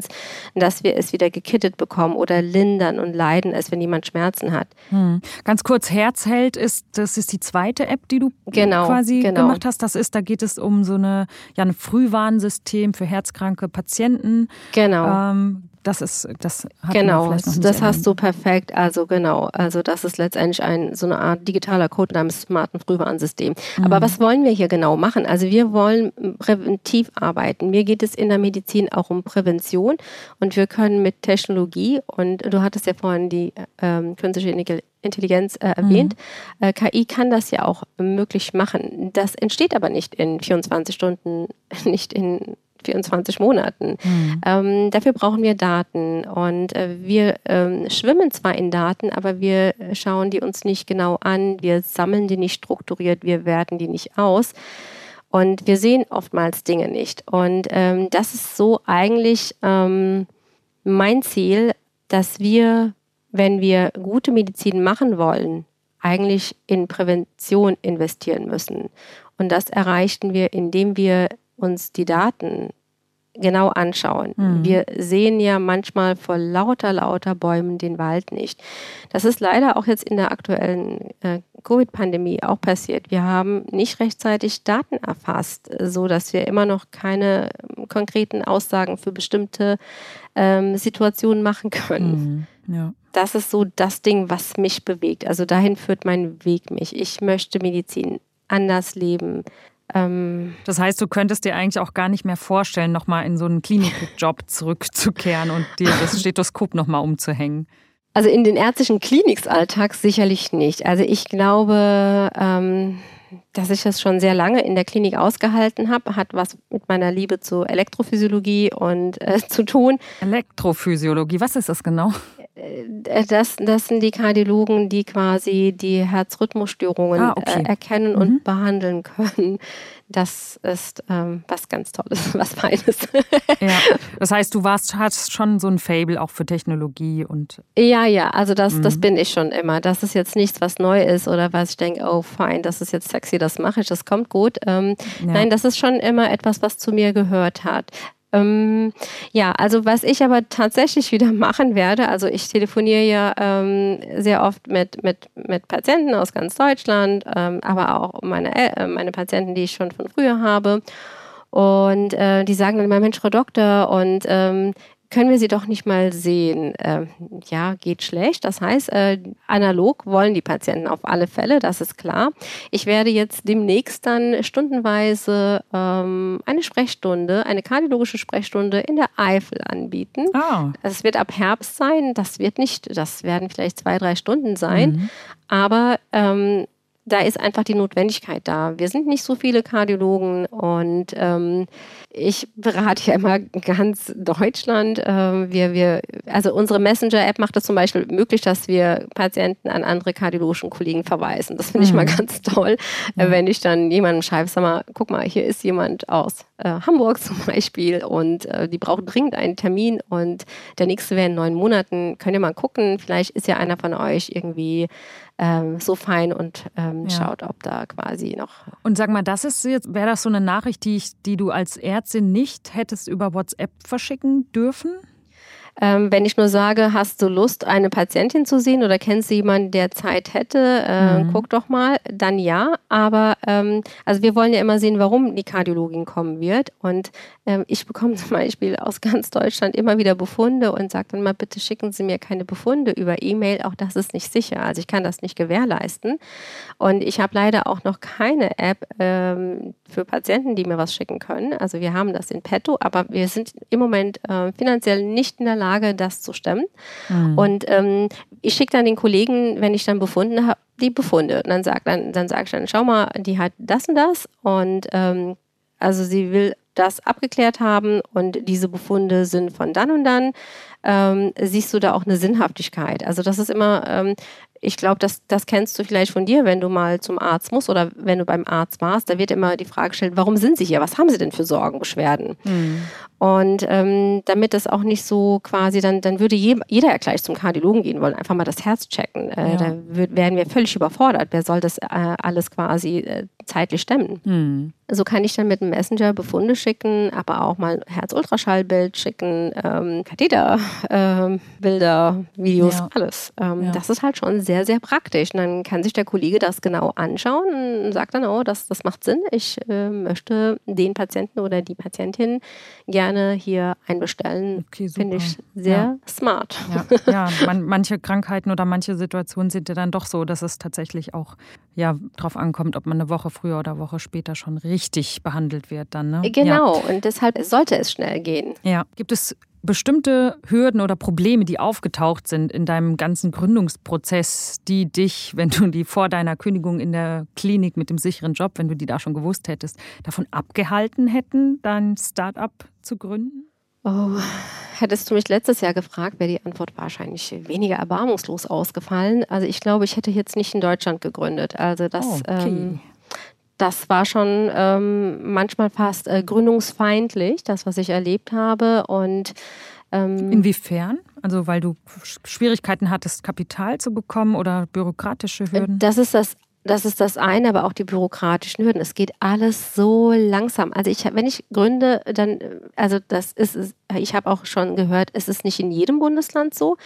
dass wir es wieder gekittet bekommen oder lindern und leiden es, wenn jemand Schmerzen hat. Hm. Ganz kurz, Herzheld ist, das ist die zweite App, die du genau, quasi genau. gemacht hast. Das ist, da geht es um so eine, ja, ein Frühwarnsystem für herzkranke Patienten. Genau. Ähm, das ist, das hat genau, das hast du perfekt. Also genau, also das ist letztendlich ein so eine Art digitaler Code namens smarten Frühwarnsystem. Mhm. Aber was wollen wir hier genau machen? Also wir wollen präventiv arbeiten. Mir geht es in der Medizin auch um Prävention und wir können mit Technologie und du hattest ja vorhin die ähm, künstliche Intelligenz äh, erwähnt. Mhm. Äh, KI kann das ja auch möglich machen. Das entsteht aber nicht in 24 Stunden, nicht in 24 Monaten. Mhm. Ähm, dafür brauchen wir Daten und äh, wir ähm, schwimmen zwar in Daten, aber wir schauen die uns nicht genau an, wir sammeln die nicht strukturiert, wir werten die nicht aus. Und wir sehen oftmals Dinge nicht. Und ähm, das ist so eigentlich ähm, mein Ziel, dass wir, wenn wir gute Medizin machen wollen, eigentlich in Prävention investieren müssen. Und das erreichten wir, indem wir uns die Daten genau anschauen. Mhm. Wir sehen ja manchmal vor lauter, lauter Bäumen den Wald nicht. Das ist leider auch jetzt in der aktuellen äh, Covid-Pandemie auch passiert. Wir haben nicht rechtzeitig Daten erfasst, so dass wir immer noch keine ähm, konkreten Aussagen für bestimmte ähm, Situationen machen können. Mhm. Ja. Das ist so das Ding, was mich bewegt. Also dahin führt mein Weg mich. Ich möchte Medizin anders leben, ähm, das heißt, du könntest dir eigentlich auch gar nicht mehr vorstellen, nochmal in so einen Klinikjob zurückzukehren und dir das Stethoskop nochmal umzuhängen. Also in den ärztlichen Kliniksalltag sicherlich nicht. Also ich glaube, ähm, dass ich das schon sehr lange in der Klinik ausgehalten habe, hat was mit meiner Liebe zur Elektrophysiologie und äh, zu tun. Elektrophysiologie, was ist das genau? Äh, das, das sind die Kardiologen, die quasi die Herzrhythmusstörungen ah, okay. äh, erkennen mhm. und behandeln können. Das ist ähm, was ganz Tolles, was Feines. ja. Das heißt, du warst, hast schon so ein Fable auch für Technologie und. Ja, ja, also das, mhm. das bin ich schon immer. Das ist jetzt nichts, was neu ist oder was ich denke, oh fein, das ist jetzt sexy, das mache ich, das kommt gut. Ähm, ja. Nein, das ist schon immer etwas, was zu mir gehört hat. Ähm, ja, also was ich aber tatsächlich wieder machen werde, also ich telefoniere ja ähm, sehr oft mit, mit, mit Patienten aus ganz Deutschland, ähm, aber auch meine, äh, meine Patienten, die ich schon von früher habe. Und äh, die sagen dann immer, Mensch, Frau Doktor, und ähm, können wir sie doch nicht mal sehen. Äh, ja, geht schlecht. Das heißt, äh, analog wollen die Patienten auf alle Fälle, das ist klar. Ich werde jetzt demnächst dann stundenweise ähm, eine Sprechstunde, eine kardiologische Sprechstunde in der Eifel anbieten. Ah. Es wird ab Herbst sein. Das wird nicht, das werden vielleicht zwei, drei Stunden sein. Mhm. Aber ähm, da ist einfach die Notwendigkeit da. Wir sind nicht so viele Kardiologen und ähm, ich berate ja immer ganz Deutschland. Ähm, wir, wir, also unsere Messenger-App macht es zum Beispiel möglich, dass wir Patienten an andere kardiologischen Kollegen verweisen. Das finde ich mhm. mal ganz toll, äh, wenn ich dann jemandem schreibe, sag mal, guck mal, hier ist jemand aus äh, Hamburg zum Beispiel und äh, die brauchen dringend einen Termin und der nächste wäre in neun Monaten. Könnt ihr mal gucken, vielleicht ist ja einer von euch irgendwie ähm, so fein und ähm, ja. schaut, ob da quasi noch. Und sag mal, das ist jetzt, wäre das so eine Nachricht, die, ich, die du als Ärztin nicht hättest über WhatsApp verschicken dürfen? Ähm, wenn ich nur sage, hast du Lust, eine Patientin zu sehen oder kennst du jemanden, der Zeit hätte, äh, mhm. guck doch mal, dann ja. Aber ähm, also wir wollen ja immer sehen, warum die Kardiologin kommen wird. Und ähm, ich bekomme zum Beispiel aus ganz Deutschland immer wieder Befunde und sage dann mal, bitte schicken Sie mir keine Befunde über E-Mail. Auch das ist nicht sicher. Also ich kann das nicht gewährleisten. Und ich habe leider auch noch keine App ähm, für Patienten, die mir was schicken können. Also wir haben das in petto, aber wir sind im Moment äh, finanziell nicht in der Lage, das zu stemmen. Mhm. Und ähm, ich schicke dann den Kollegen, wenn ich dann befunden habe, die Befunde. Und dann sagt dann, dann sage ich dann, schau mal, die hat das und das und ähm, also sie will das abgeklärt haben und diese Befunde sind von dann und dann, ähm, siehst du da auch eine Sinnhaftigkeit. Also das ist immer, ähm, ich glaube, das, das kennst du vielleicht von dir, wenn du mal zum Arzt musst oder wenn du beim Arzt warst, da wird immer die Frage gestellt, warum sind sie hier? Was haben sie denn für Sorgen, Beschwerden? Mhm. Und ähm, damit das auch nicht so quasi, dann, dann würde je, jeder ja gleich zum Kardiologen gehen wollen, einfach mal das Herz checken. Äh, ja. Da würd, werden wir völlig überfordert. Wer soll das äh, alles quasi äh, zeitlich stemmen? Mhm. So kann ich dann mit dem Messenger Befunde schicken, aber auch mal Herzultraschallbild schicken, ähm, Katheterbilder, ähm, Videos, ja. alles. Ähm, ja. Das ist halt schon sehr, sehr praktisch. Und dann kann sich der Kollege das genau anschauen und sagt dann, oh, das, das macht Sinn. Ich äh, möchte den Patienten oder die Patientin gerne hier einbestellen. Okay, Finde ich sehr ja. smart. Ja, man, manche Krankheiten oder manche Situationen sind ja dann doch so, dass es tatsächlich auch ja, darauf ankommt, ob man eine Woche früher oder eine Woche später schon richtig behandelt wird dann. Ne? Genau, ja. und deshalb sollte es schnell gehen. Ja. Gibt es bestimmte Hürden oder Probleme, die aufgetaucht sind in deinem ganzen Gründungsprozess, die dich, wenn du die vor deiner Kündigung in der Klinik mit dem sicheren Job, wenn du die da schon gewusst hättest, davon abgehalten hätten, dein Start-up zu gründen? Oh, hättest du mich letztes Jahr gefragt, wäre die Antwort wahrscheinlich weniger erbarmungslos ausgefallen. Also ich glaube, ich hätte jetzt nicht in Deutschland gegründet. Also das, okay. ähm, das war schon ähm, manchmal fast äh, gründungsfeindlich, das, was ich erlebt habe. Und ähm, Inwiefern? Also weil du Schwierigkeiten hattest, Kapital zu bekommen oder bürokratische Hürden? Das ist das das ist das eine, aber auch die bürokratischen Hürden. Es geht alles so langsam. Also ich, wenn ich gründe, dann, also das ist, ich habe auch schon gehört, es ist nicht in jedem Bundesland so,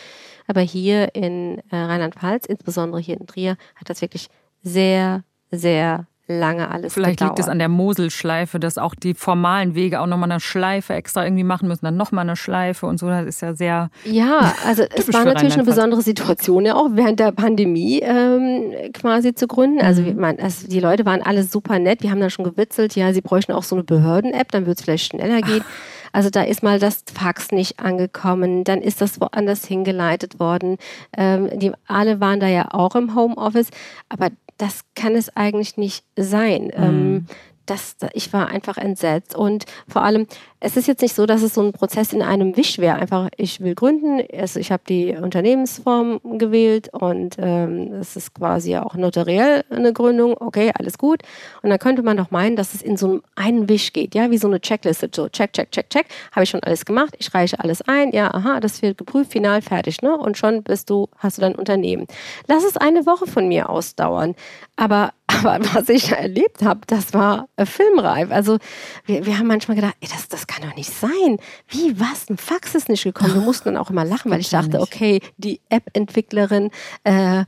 aber hier in äh, Rheinland-Pfalz, insbesondere hier in Trier, hat das wirklich sehr, sehr lange alles Vielleicht gedauert. liegt es an der Moselschleife, dass auch die formalen Wege auch nochmal eine Schleife extra irgendwie machen müssen, dann nochmal eine Schleife und so. Das ist ja sehr. Ja, also es war natürlich eine besondere Situation ja auch während der Pandemie ähm, quasi zu gründen. Also, mhm. man, also die Leute waren alle super nett. Wir haben dann schon gewitzelt, ja, sie bräuchten auch so eine Behörden-App, dann wird es vielleicht schneller gehen. Ach. Also da ist mal das Fax nicht angekommen, dann ist das woanders hingeleitet worden. Ähm, die alle waren da ja auch im Homeoffice, aber das kann es eigentlich nicht sein. Mhm. Ähm, das, ich war einfach entsetzt. Und vor allem, es ist jetzt nicht so, dass es so ein Prozess in einem Wisch wäre. Einfach, ich will gründen, also ich habe die Unternehmensform gewählt und ähm, es ist quasi auch notariell eine Gründung. Okay, alles gut. Und dann könnte man doch meinen, dass es in so einem einen Wisch geht, ja, wie so eine Checkliste. So, check, check, check, check. Habe ich schon alles gemacht, ich reiche alles ein, ja, aha, das wird geprüft, final, fertig, ne? Und schon bist du, hast du dein Unternehmen. Lass es eine Woche von mir ausdauern. Aber aber was ich erlebt habe, das war äh, filmreif. Also wir, wir haben manchmal gedacht, ey, das, das kann doch nicht sein. Wie, was? Ein Fax ist nicht gekommen. Wir mussten dann auch immer lachen, weil ich dachte, okay, die App-Entwicklerin äh,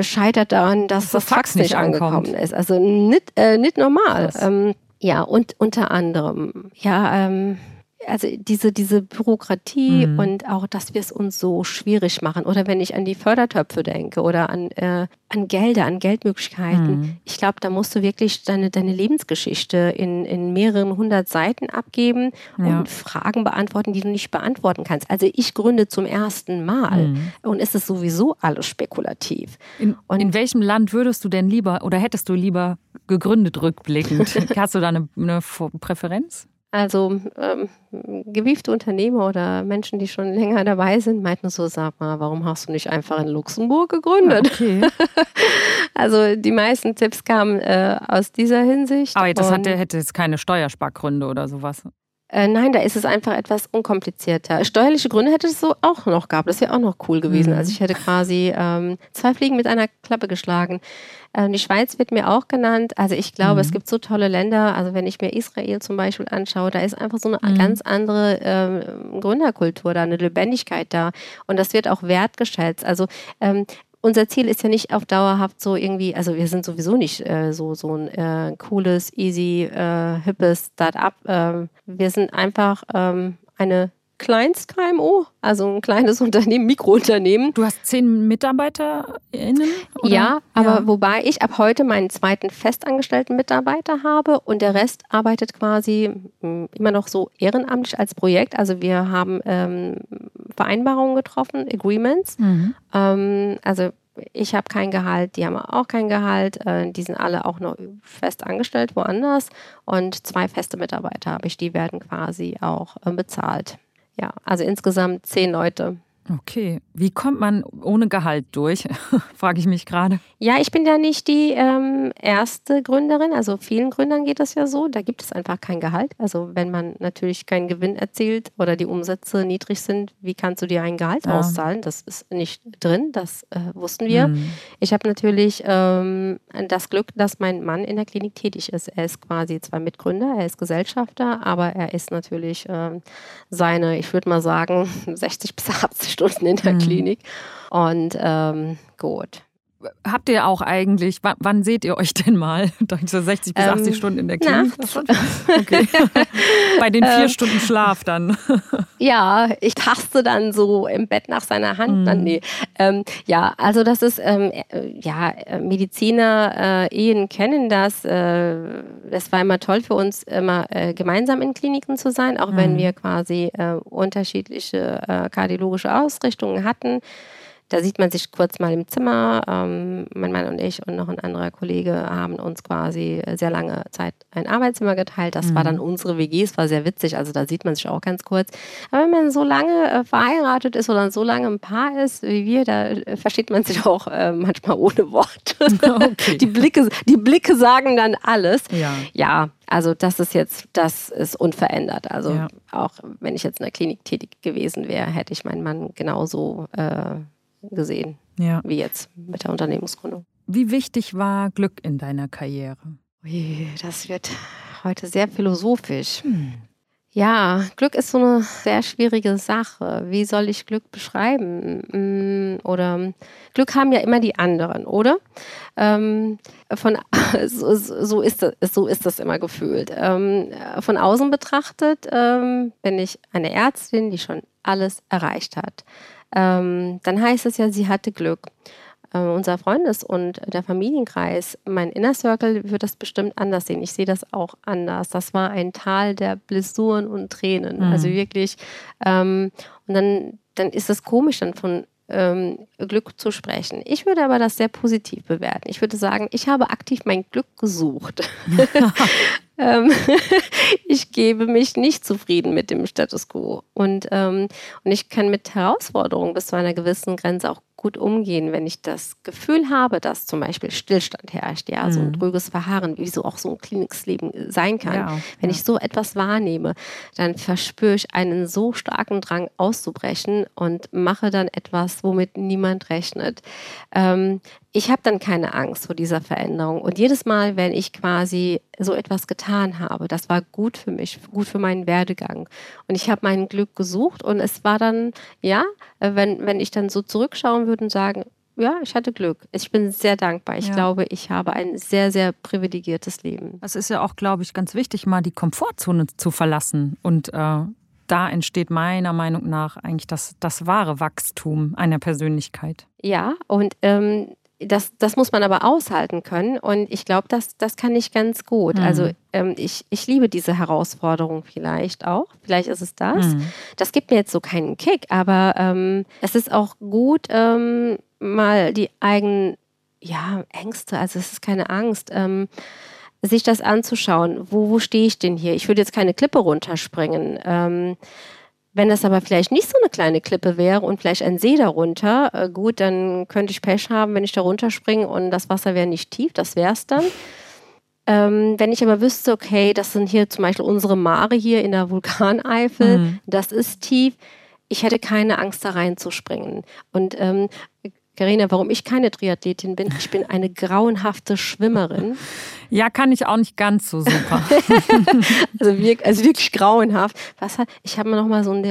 scheitert daran, dass das, das Fax, Fax, nicht angekommen ankommt. ist. Also nicht, äh, nicht normal. Ähm, ja, und unter anderem, ja, ähm, also diese, diese Bürokratie mhm. und auch, dass wir es uns so schwierig machen. Oder wenn ich an die Fördertöpfe denke oder an, äh, an Gelder, an Geldmöglichkeiten. Mhm. Ich glaube, da musst du wirklich deine, deine Lebensgeschichte in, in mehreren hundert Seiten abgeben ja. und Fragen beantworten, die du nicht beantworten kannst. Also ich gründe zum ersten Mal mhm. und es ist sowieso alles spekulativ. In, in welchem Land würdest du denn lieber oder hättest du lieber gegründet rückblickend? Hast du da eine, eine Präferenz? Also ähm, gewiefte Unternehmer oder Menschen, die schon länger dabei sind, meinten so, sag mal, warum hast du nicht einfach in Luxemburg gegründet? Okay. also die meisten Tipps kamen äh, aus dieser Hinsicht. Aber das hatte, hätte jetzt keine Steuerspargründe oder sowas. Äh, nein, da ist es einfach etwas unkomplizierter. Steuerliche Gründe hätte es so auch noch gehabt. Das wäre auch noch cool gewesen. Mhm. Also ich hätte quasi ähm, zwei Fliegen mit einer Klappe geschlagen. Äh, die Schweiz wird mir auch genannt. Also ich glaube, mhm. es gibt so tolle Länder. Also wenn ich mir Israel zum Beispiel anschaue, da ist einfach so eine mhm. ganz andere ähm, Gründerkultur da, eine Lebendigkeit da. Und das wird auch wertgeschätzt. Also ähm, unser Ziel ist ja nicht auf dauerhaft so irgendwie, also wir sind sowieso nicht äh, so, so ein äh, cooles, easy, äh, hippes Start-up. Ähm, wir sind einfach ähm, eine Kleinst-KMO, also ein kleines Unternehmen, Mikrounternehmen. Du hast zehn MitarbeiterInnen? Oder? Ja, aber ja. wobei ich ab heute meinen zweiten festangestellten Mitarbeiter habe und der Rest arbeitet quasi hm, immer noch so ehrenamtlich als Projekt. Also wir haben ähm, Vereinbarungen getroffen, Agreements. Mhm. Ähm, also ich habe kein Gehalt, die haben auch kein Gehalt. Äh, die sind alle auch noch fest angestellt woanders. Und zwei feste Mitarbeiter habe ich, die werden quasi auch äh, bezahlt. Ja, also insgesamt zehn Leute. Okay, wie kommt man ohne Gehalt durch, frage ich mich gerade. Ja, ich bin ja nicht die ähm, erste Gründerin. Also vielen Gründern geht das ja so. Da gibt es einfach kein Gehalt. Also wenn man natürlich keinen Gewinn erzielt oder die Umsätze niedrig sind, wie kannst du dir ein Gehalt ja. auszahlen? Das ist nicht drin. Das äh, wussten wir. Mhm. Ich habe natürlich ähm, das Glück, dass mein Mann in der Klinik tätig ist. Er ist quasi zwar Mitgründer, er ist Gesellschafter, aber er ist natürlich ähm, seine, ich würde mal sagen, 60 bis 80 Stunden in der mhm. Klinik. Und ähm, gut habt ihr auch eigentlich, wann, seht ihr euch denn mal? So 60 bis 80 ähm, Stunden in der Klinik? Na, okay. Bei den vier ähm, Stunden Schlaf dann. Ja, ich taste dann so im Bett nach seiner Hand. Mhm. Dann, nee. Ähm, ja, also das ist, ähm, äh, ja, Mediziner, äh, Ehen kennen das. Äh, das war immer toll für uns, immer äh, gemeinsam in Kliniken zu sein, auch mhm. wenn wir quasi äh, unterschiedliche äh, kardiologische Ausrichtungen hatten. Da sieht man sich kurz mal im Zimmer. Ähm, mein Mann und ich und noch ein anderer Kollege haben uns quasi sehr lange Zeit ein Arbeitszimmer geteilt. Das mhm. war dann unsere WG. Es war sehr witzig. Also da sieht man sich auch ganz kurz. Aber wenn man so lange äh, verheiratet ist oder so lange ein Paar ist wie wir, da äh, versteht man sich auch äh, manchmal ohne Worte. Okay. Die, Blicke, die Blicke sagen dann alles. Ja. ja, also das ist jetzt, das ist unverändert. Also ja. auch wenn ich jetzt in der Klinik tätig gewesen wäre, hätte ich meinen Mann genauso äh, gesehen, ja. wie jetzt mit der Unternehmensgründung. Wie wichtig war Glück in deiner Karriere? Ui, das wird heute sehr philosophisch. Hm. Ja, Glück ist so eine sehr schwierige Sache. Wie soll ich Glück beschreiben? Hm, oder Glück haben ja immer die anderen, oder? Ähm, von, so, so, ist das, so ist das immer gefühlt. Ähm, von außen betrachtet ähm, bin ich eine Ärztin, die schon alles erreicht hat ähm, dann heißt es ja, sie hatte Glück. Äh, unser Freundes- und der Familienkreis, mein Inner Circle wird das bestimmt anders sehen. Ich sehe das auch anders. Das war ein Tal der Blessuren und Tränen. Mhm. Also wirklich. Ähm, und dann, dann ist es komisch, dann von ähm, Glück zu sprechen. Ich würde aber das sehr positiv bewerten. Ich würde sagen, ich habe aktiv mein Glück gesucht. ähm, ich gebe mich nicht zufrieden mit dem Status quo. Und, ähm, und ich kann mit Herausforderungen bis zu einer gewissen Grenze auch gut umgehen, wenn ich das Gefühl habe, dass zum Beispiel Stillstand herrscht, ja, mhm. so ein mhm. trüges Verharren, wie so auch so ein Kliniksleben sein kann. Ja, wenn ja. ich so etwas wahrnehme, dann verspüre ich einen so starken Drang auszubrechen und mache dann etwas, womit niemand rechnet. Ähm, ich habe dann keine Angst vor dieser Veränderung. Und jedes Mal, wenn ich quasi so etwas getan habe, das war gut für mich, gut für meinen Werdegang. Und ich habe mein Glück gesucht und es war dann, ja, wenn, wenn ich dann so zurückschauen würde und sagen, ja, ich hatte Glück. Ich bin sehr dankbar. Ich ja. glaube, ich habe ein sehr, sehr privilegiertes Leben. Es ist ja auch, glaube ich, ganz wichtig, mal die Komfortzone zu verlassen. Und äh, da entsteht meiner Meinung nach eigentlich das, das wahre Wachstum einer Persönlichkeit. Ja, und ähm, das, das muss man aber aushalten können. Und ich glaube, das, das kann ich ganz gut. Mhm. Also ähm, ich, ich liebe diese Herausforderung vielleicht auch. Vielleicht ist es das. Mhm. Das gibt mir jetzt so keinen Kick, aber ähm, es ist auch gut, ähm, mal die eigenen ja, Ängste, also es ist keine Angst, ähm, sich das anzuschauen. Wo, wo stehe ich denn hier? Ich würde jetzt keine Klippe runterspringen. Wenn das aber vielleicht nicht so eine kleine Klippe wäre und vielleicht ein See darunter, äh, gut, dann könnte ich Pech haben, wenn ich da runterspringe und das Wasser wäre nicht tief, das wäre es dann. Ähm, wenn ich aber wüsste, okay, das sind hier zum Beispiel unsere Mare hier in der Vulkaneifel, mhm. das ist tief, ich hätte keine Angst, da reinzuspringen. Und ähm, Carina, warum ich keine Triathletin bin, ich bin eine grauenhafte Schwimmerin. Ja, kann ich auch nicht ganz so super. also, wirklich, also wirklich grauenhaft. Was ich habe mir noch mal so einen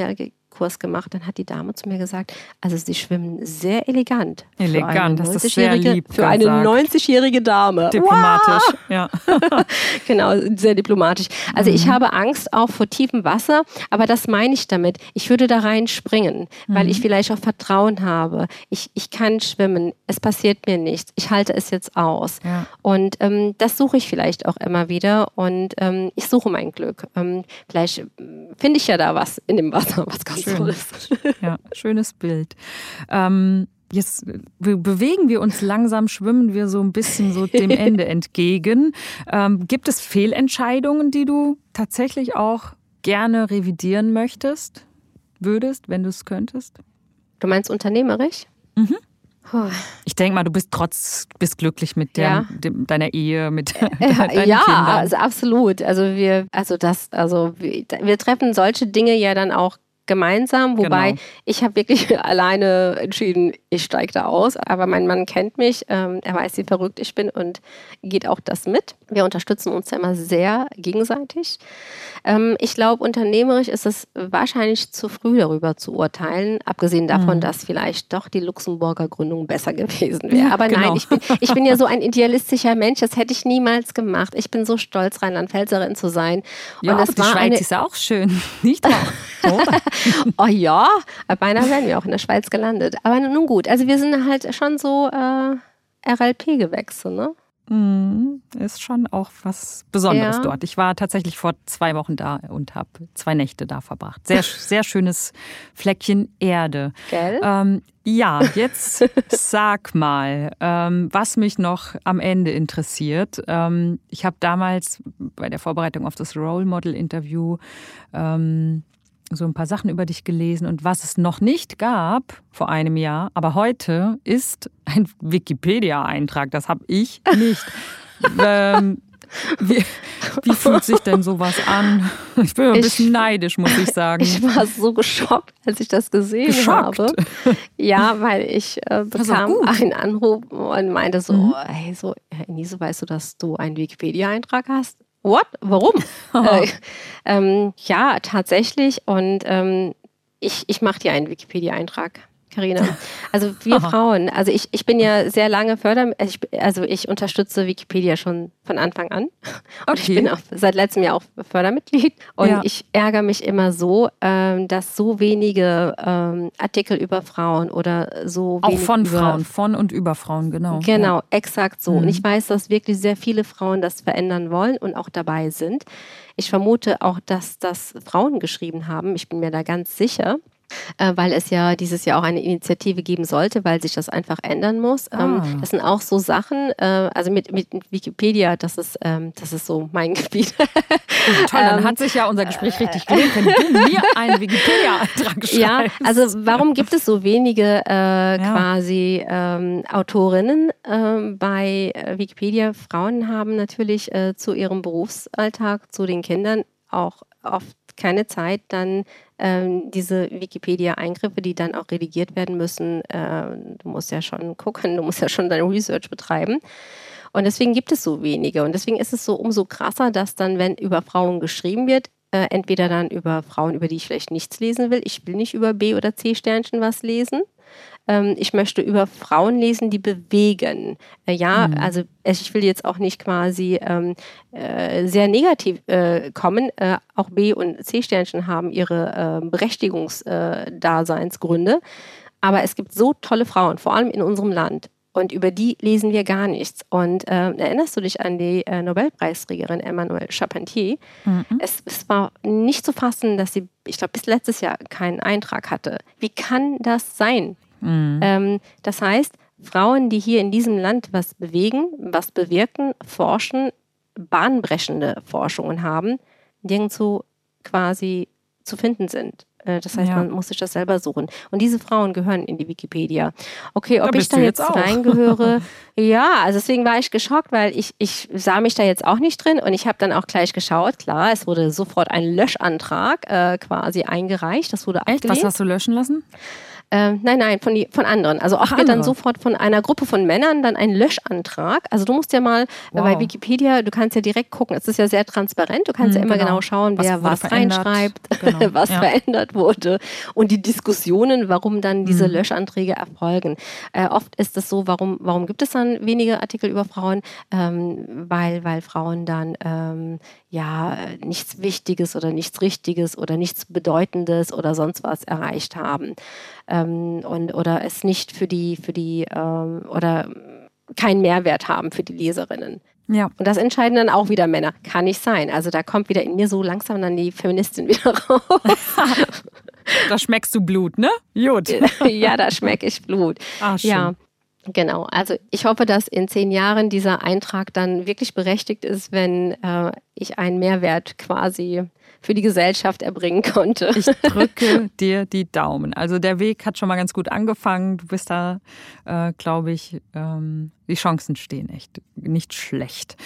Kurs gemacht, dann hat die Dame zu mir gesagt, also sie schwimmen sehr elegant. Elegant, das ist sehr lieb. Für eine 90-jährige Dame. Diplomatisch, wow! ja. genau, sehr diplomatisch. Also mhm. ich habe Angst auch vor tiefem Wasser, aber das meine ich damit. Ich würde da rein springen, weil mhm. ich vielleicht auch Vertrauen habe. Ich, ich kann schwimmen, es passiert mir nichts. Ich halte es jetzt aus. Ja. Und ähm, das suche ich vielleicht auch immer wieder und ähm, ich suche mein Glück. Ähm, vielleicht finde ich ja da was in dem Wasser, was ganz Schön. Ja, schönes Bild. Ähm, jetzt bewegen wir uns langsam, schwimmen wir so ein bisschen so dem Ende entgegen. Ähm, gibt es Fehlentscheidungen, die du tatsächlich auch gerne revidieren möchtest, würdest, wenn du es könntest? Du meinst unternehmerisch? Mhm. Ich denke mal, du bist trotz bist glücklich mit der, ja. dem, deiner Ehe, mit äh, deinen ja, Kindern. also absolut. Also wir, also das, also wir, wir treffen solche Dinge ja dann auch gemeinsam, wobei genau. ich habe wirklich alleine entschieden, ich steige da aus, aber mein Mann kennt mich, ähm, er weiß, wie verrückt ich bin und geht auch das mit. Wir unterstützen uns ja immer sehr gegenseitig. Ähm, ich glaube, unternehmerisch ist es wahrscheinlich zu früh darüber zu urteilen, abgesehen davon, mhm. dass vielleicht doch die Luxemburger Gründung besser gewesen wäre. Aber genau. nein, ich bin, ich bin ja so ein idealistischer Mensch, das hätte ich niemals gemacht. Ich bin so stolz, Rheinland-Pfälzerin zu sein. Ja, und das war die Schweiz eine... ist auch schön, nicht wahr? oh ja, beinahe wären wir auch in der Schweiz gelandet. Aber nun gut, also wir sind halt schon so äh, RLP-Gewächse, ne? Mm, ist schon auch was Besonderes ja. dort. Ich war tatsächlich vor zwei Wochen da und habe zwei Nächte da verbracht. Sehr, sehr schönes Fleckchen Erde. Gell? Ähm, ja, jetzt sag mal, ähm, was mich noch am Ende interessiert. Ähm, ich habe damals bei der Vorbereitung auf das Role Model Interview ähm, so ein paar Sachen über dich gelesen und was es noch nicht gab vor einem Jahr, aber heute ist ein Wikipedia-Eintrag. Das habe ich nicht. ähm, wie, wie, fühlt sich denn sowas an? Ich bin ein bisschen neidisch, muss ich sagen. Ich war so geschockt, als ich das gesehen geschockt. habe. Ja, weil ich äh, bekam einen Anruf und meinte so, mhm. hey, so, Enise, weißt du, dass du einen Wikipedia-Eintrag hast? What? Warum? äh, ähm, ja, tatsächlich. Und ähm, ich, ich mache dir einen Wikipedia-Eintrag. Karina. Also wir Aha. Frauen, also ich, ich bin ja sehr lange Förder, also ich, also ich unterstütze Wikipedia schon von Anfang an. Und okay. ich bin auch seit letztem Jahr auch Fördermitglied. Und ja. ich ärgere mich immer so, ähm, dass so wenige ähm, Artikel über Frauen oder so Auch von Frauen, von und über Frauen, genau. Genau, ja. exakt so. Mhm. Und ich weiß, dass wirklich sehr viele Frauen das verändern wollen und auch dabei sind. Ich vermute auch, dass das Frauen geschrieben haben. Ich bin mir da ganz sicher. Äh, weil es ja dieses Jahr auch eine Initiative geben sollte, weil sich das einfach ändern muss. Ähm, ah. das sind auch so Sachen, äh, also mit, mit Wikipedia, das ist, ähm, das ist so mein Gebiet. Oh, toll, dann ähm, hat sich ja unser Gespräch richtig gelohnt, wenn du mir einen Wikipedia-Antrag schreibst. Ja, also warum gibt es so wenige äh, ja. quasi ähm, Autorinnen ähm, bei äh, Wikipedia? Frauen haben natürlich äh, zu ihrem Berufsalltag, zu den Kindern auch oft keine Zeit, dann ähm, diese Wikipedia-Eingriffe, die dann auch redigiert werden müssen, äh, du musst ja schon gucken, du musst ja schon deine Research betreiben. Und deswegen gibt es so wenige. Und deswegen ist es so umso krasser, dass dann, wenn über Frauen geschrieben wird, äh, entweder dann über Frauen, über die ich vielleicht nichts lesen will, ich will nicht über B- oder C-Sternchen was lesen, ähm, ich möchte über Frauen lesen, die bewegen. Äh, ja, mhm. also ich will jetzt auch nicht quasi ähm, äh, sehr negativ äh, kommen. Äh, auch B- und C-Sternchen haben ihre äh, Berechtigungsdaseinsgründe. Aber es gibt so tolle Frauen, vor allem in unserem Land. Und über die lesen wir gar nichts. Und äh, erinnerst du dich an die äh, Nobelpreisträgerin Emmanuelle Charpentier? Mhm. Es, es, war nicht zu fassen, dass sie, ich glaube, bis letztes Jahr keinen Eintrag hatte. Wie kann das sein? Mhm. Ähm, das heißt, Frauen, die hier in diesem Land was bewegen, was bewirken, forschen, bahnbrechende Forschungen haben, nirgendwo quasi zu finden sind. Äh, das heißt, ja. man muss sich das selber suchen. Und diese Frauen gehören in die Wikipedia. Okay, ob da ich da jetzt, jetzt reingehöre, ja, also deswegen war ich geschockt, weil ich, ich sah mich da jetzt auch nicht drin und ich habe dann auch gleich geschaut. Klar, es wurde sofort ein Löschantrag äh, quasi eingereicht. Das wurde Echt? Was hast du löschen lassen? Ähm, nein, nein, von, die, von anderen. Also auch wird dann sofort von einer Gruppe von Männern dann ein Löschantrag. Also du musst ja mal wow. bei Wikipedia, du kannst ja direkt gucken. Es ist ja sehr transparent. Du kannst hm, ja immer genau, genau schauen, wer was, was reinschreibt, genau. was ja. verändert wurde und die Diskussionen, warum dann diese hm. Löschanträge erfolgen. Äh, oft ist es so, warum, warum gibt es dann wenige Artikel über Frauen? Ähm, weil, weil Frauen dann ähm, ja nichts Wichtiges oder nichts Richtiges oder nichts Bedeutendes oder sonst was erreicht haben ähm, und oder es nicht für die für die ähm, oder keinen Mehrwert haben für die Leserinnen. Ja. Und das entscheiden dann auch wieder Männer. Kann nicht sein. Also da kommt wieder in mir so langsam dann die Feministin wieder raus. da schmeckst du Blut, ne? Gut. ja, da schmecke ich Blut. Ah, schön. Ja. Genau, also ich hoffe, dass in zehn Jahren dieser Eintrag dann wirklich berechtigt ist, wenn äh, ich einen Mehrwert quasi für die Gesellschaft erbringen konnte. Ich drücke dir die Daumen. Also der Weg hat schon mal ganz gut angefangen. Du bist da, äh, glaube ich, ähm, die Chancen stehen echt nicht schlecht.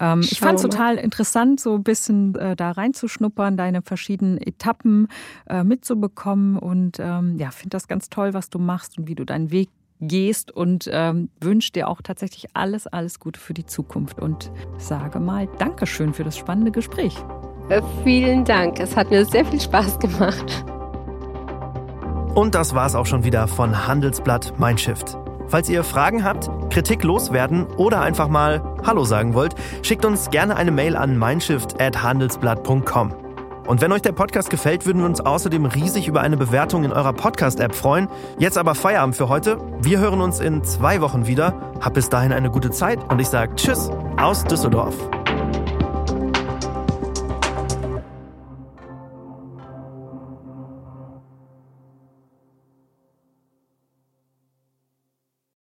Ähm, ich fand es total interessant, so ein bisschen äh, da reinzuschnuppern, deine verschiedenen Etappen äh, mitzubekommen und ähm, ja, finde das ganz toll, was du machst und wie du deinen Weg gehst und ähm, wünsche dir auch tatsächlich alles, alles Gute für die Zukunft und sage mal Dankeschön für das spannende Gespräch. Äh, vielen Dank, es hat mir sehr viel Spaß gemacht. Und das war's auch schon wieder von Handelsblatt Mein Shift. Falls ihr Fragen habt, Kritik loswerden oder einfach mal Hallo sagen wollt, schickt uns gerne eine Mail an mindshift@handelsblatt.com. Und wenn euch der Podcast gefällt, würden wir uns außerdem riesig über eine Bewertung in eurer Podcast-App freuen. Jetzt aber Feierabend für heute. Wir hören uns in zwei Wochen wieder. Habt bis dahin eine gute Zeit und ich sage Tschüss aus Düsseldorf.